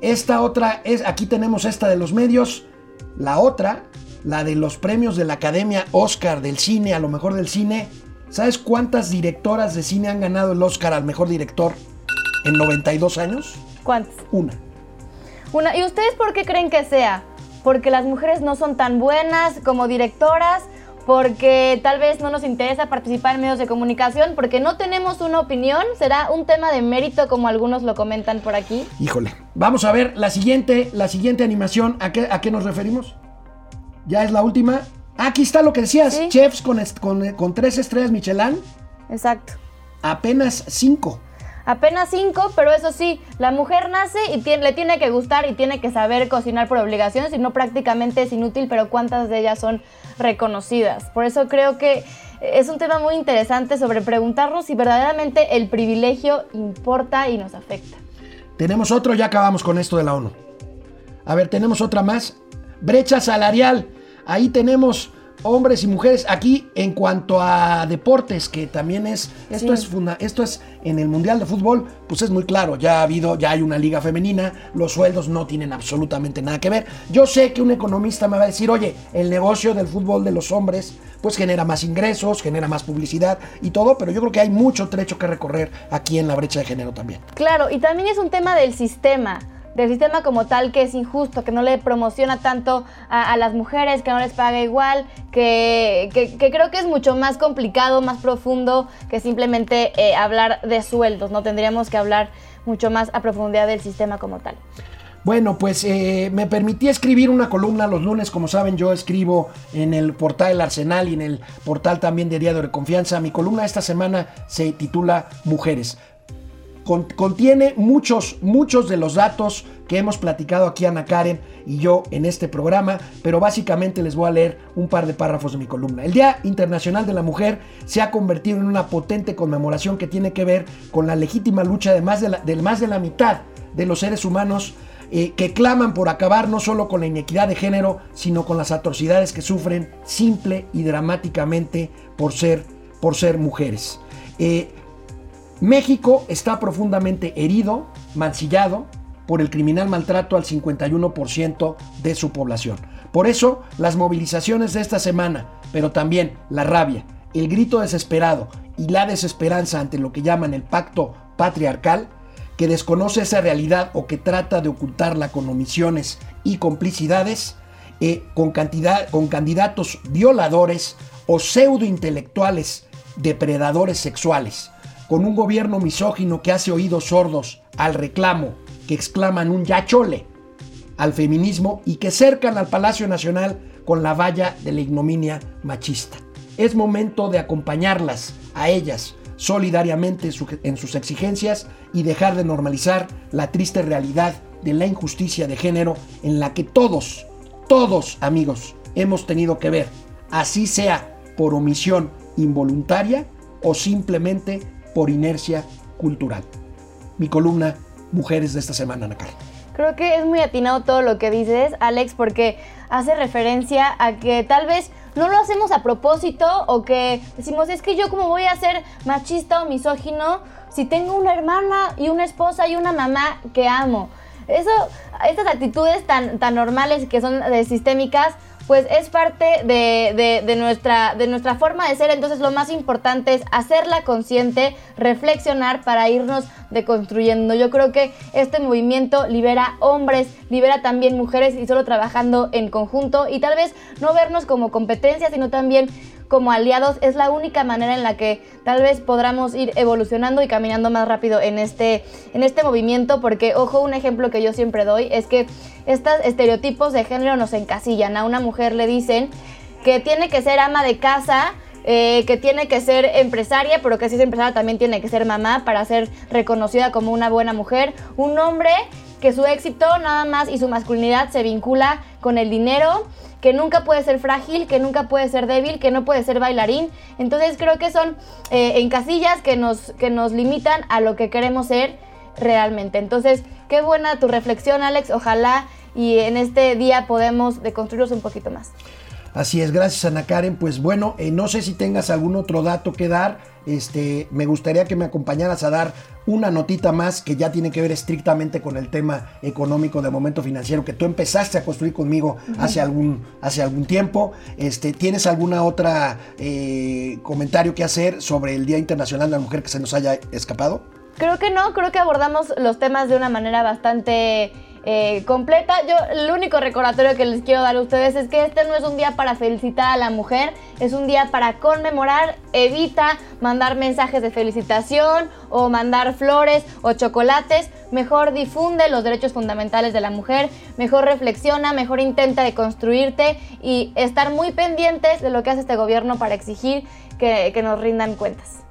[SPEAKER 1] Esta otra es, aquí tenemos esta de los medios. La otra, la de los premios de la Academia Oscar del cine, a lo mejor del cine. ¿Sabes cuántas directoras de cine han ganado el Oscar al mejor director en 92 años?
[SPEAKER 2] ¿Cuántas?
[SPEAKER 1] Una.
[SPEAKER 2] Una. ¿Y ustedes por qué creen que sea? Porque las mujeres no son tan buenas como directoras, porque tal vez no nos interesa participar en medios de comunicación, porque no tenemos una opinión, será un tema de mérito como algunos lo comentan por aquí.
[SPEAKER 1] Híjole, vamos a ver la siguiente, la siguiente animación, ¿a qué, a qué nos referimos? Ya es la última. Aquí está lo que decías, chefs con, con, con tres estrellas Michelin.
[SPEAKER 2] Exacto.
[SPEAKER 1] Apenas cinco
[SPEAKER 2] apenas cinco, pero eso sí, la mujer nace y le tiene que gustar y tiene que saber cocinar por obligación, si no prácticamente es inútil, pero cuántas de ellas son reconocidas. Por eso creo que es un tema muy interesante sobre preguntarnos si verdaderamente el privilegio importa y nos afecta.
[SPEAKER 1] Tenemos otro, ya acabamos con esto de la ONU. A ver, tenemos otra más. Brecha salarial. Ahí tenemos hombres y mujeres. Aquí, en cuanto a deportes, que también es. Esto, es esto es en el Mundial de Fútbol, pues es muy claro. Ya ha habido, ya hay una liga femenina. Los sueldos no tienen absolutamente nada que ver. Yo sé que un economista me va a decir, oye, el negocio del fútbol de los hombres, pues genera más ingresos, genera más publicidad y todo, pero yo creo que hay mucho trecho que recorrer aquí en la brecha de género también.
[SPEAKER 2] Claro, y también es un tema del sistema del sistema como tal que es injusto, que no le promociona tanto a, las mujeres, que no les paga igual, que, creo que es mucho más complicado, más profundo que simplemente eh, hablar de sueldos, ¿no? Tendríamos que hablar mucho más a profundidad del sistema como tal.
[SPEAKER 1] Bueno, pues eh, me permití escribir una columna los lunes, como saben yo escribo en el portal El Arsenal y en el portal también de Diario de Confianza. Mi columna esta semana se titula Mujeres contiene muchos, muchos de los datos que hemos platicado aquí Ana Karen y yo en este programa, pero básicamente les voy a leer un par de párrafos de mi columna. El Día Internacional de la Mujer se ha convertido en una potente conmemoración que tiene que ver con la legítima lucha de más de la, más de la mitad de los seres humanos eh, que claman por acabar no solo con la inequidad de género, sino con las atrocidades que sufren simple y dramáticamente por ser, por ser mujeres. Eh, México está profundamente herido, mancillado por el criminal maltrato al 51% de su población. Por eso, las movilizaciones de esta semana, pero también la rabia, el grito desesperado y la desesperanza ante lo que llaman el pacto patriarcal, que desconoce esa realidad o que trata de ocultarla con omisiones y complicidades, eh, con, con candidatos violadores o pseudointelectuales depredadores sexuales con un gobierno misógino que hace oídos sordos al reclamo, que exclaman un ya chole al feminismo y que cercan al Palacio Nacional con la valla de la ignominia machista. Es momento de acompañarlas a ellas solidariamente en sus exigencias y dejar de normalizar la triste realidad de la injusticia de género en la que todos, todos amigos, hemos tenido que ver, así sea por omisión involuntaria o simplemente por inercia cultural. Mi columna Mujeres de esta semana, Ana
[SPEAKER 2] Creo que es muy atinado todo lo que dices, Alex, porque hace referencia a que tal vez no lo hacemos a propósito o que decimos, es que yo como voy a ser machista o misógino si tengo una hermana y una esposa y una mamá que amo. Eso, estas actitudes tan, tan normales que son sistémicas, pues es parte de, nuestra, de nuestra forma de ser. Entonces lo más importante es hacerla consciente, reflexionar para irnos deconstruyendo. Yo creo que este movimiento libera hombres, libera también mujeres y solo trabajando en conjunto y tal vez no vernos como competencia, sino también como aliados es la única manera en la que tal vez podamos ir evolucionando y caminando más rápido en este, en este movimiento, porque ojo, un ejemplo que yo siempre doy es que estos estereotipos de género nos encasillan. A una mujer le dicen que tiene que ser ama de casa, eh, que tiene que ser empresaria, pero que si es empresaria también tiene que ser mamá para ser reconocida como una buena mujer. Un hombre que su éxito nada más y su masculinidad se vincula con el dinero que nunca puede ser frágil, que nunca puede ser débil, que no puede ser bailarín. Entonces creo que son eh, encasillas que nos, que nos limitan a lo que queremos ser realmente. Entonces, qué buena tu reflexión, Alex. Ojalá y en este día podemos deconstruirnos un poquito más.
[SPEAKER 1] Así es, gracias Ana Karen. Pues bueno, eh, no sé si tengas algún otro dato que dar. Este, me gustaría que me acompañaras a dar una notita más que ya tiene que ver estrictamente con el tema económico de momento financiero que tú empezaste a construir conmigo hace algún, hace algún tiempo. Este, ¿Tienes alguna otra eh, comentario que hacer sobre el Día Internacional de la Mujer que se nos haya escapado?
[SPEAKER 2] Creo que no, creo que abordamos los temas de una manera bastante eh, completa. Yo, el único recordatorio que les quiero dar a ustedes es que este no es un día para felicitar a la mujer, es un día para conmemorar. Evita mandar mensajes de felicitación o mandar flores o chocolates. Mejor difunde los derechos fundamentales de la mujer, mejor reflexiona, mejor intenta de construirte y estar muy pendientes de lo que hace este gobierno para exigir que, que nos rindan cuentas.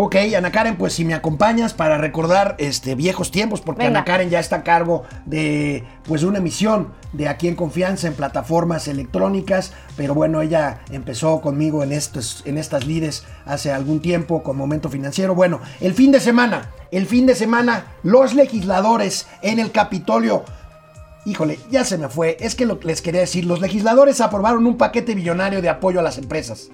[SPEAKER 1] Ok, Ana Karen, pues si me acompañas para recordar este, viejos tiempos, porque Ana Karen ya está a cargo de pues una emisión de Aquí en Confianza en plataformas electrónicas, pero bueno, ella empezó conmigo en, estos, en estas lides hace algún tiempo con Momento Financiero. Bueno, el fin de semana, el fin de semana, los legisladores en el Capitolio híjole, ya se me fue. Es que lo que les quería decir, los legisladores aprobaron un paquete billonario de apoyo a las empresas,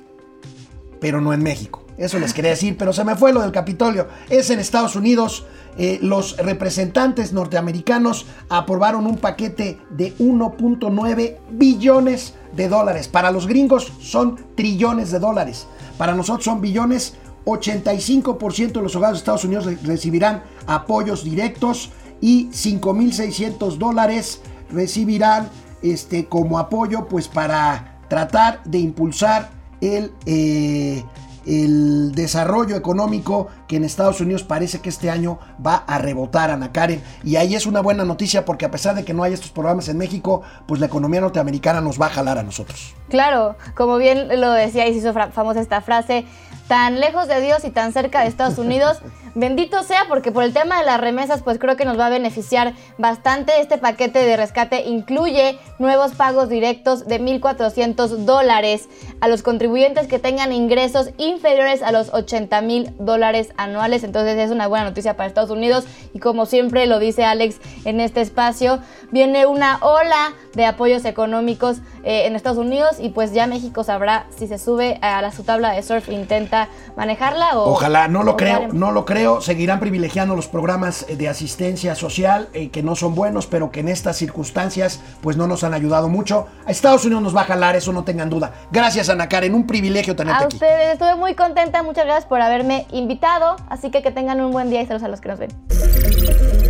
[SPEAKER 1] pero no en México. Eso les quería decir, pero se me fue lo del Capitolio. Es en Estados Unidos. Eh, los representantes norteamericanos aprobaron un paquete de 1.9 billones de dólares. Para los gringos son trillones de dólares. Para nosotros son billones. 85% de los hogares de Estados Unidos recibirán apoyos directos y 5.600 dólares recibirán este, como apoyo pues para tratar de impulsar el, eh, el desarrollo económico que en Estados Unidos parece que este año va a rebotar, Ana Karen. Y ahí es una buena noticia porque a pesar de que no hay estos programas en México, pues la economía norteamericana nos va a jalar a nosotros.
[SPEAKER 2] Claro, como bien lo decía y se hizo famosa esta frase, tan lejos de Dios y tan cerca de Estados Unidos. <laughs> Bendito sea porque por el tema de las remesas pues creo que nos va a beneficiar bastante. Este paquete de rescate incluye nuevos pagos directos de 1.400 dólares a los contribuyentes que tengan ingresos inferiores a los 80 mil dólares anuales. Entonces es una buena noticia para Estados Unidos y como siempre lo dice Alex en este espacio, viene una ola de apoyos económicos eh, en Estados Unidos y pues ya México sabrá si se sube a la, su tabla de surf intenta manejarla o...
[SPEAKER 1] Ojalá, no lo creo, no lo creo. Seguirán privilegiando los programas de asistencia social eh, que no son buenos, pero que en estas circunstancias pues no nos han ayudado mucho. A Estados Unidos nos va a jalar, eso no tengan duda. Gracias Ana Karen, un privilegio tenerte
[SPEAKER 2] a
[SPEAKER 1] aquí.
[SPEAKER 2] A ustedes, estuve muy contenta, muchas gracias por haberme invitado, así que que tengan un buen día y saludos a los que nos ven.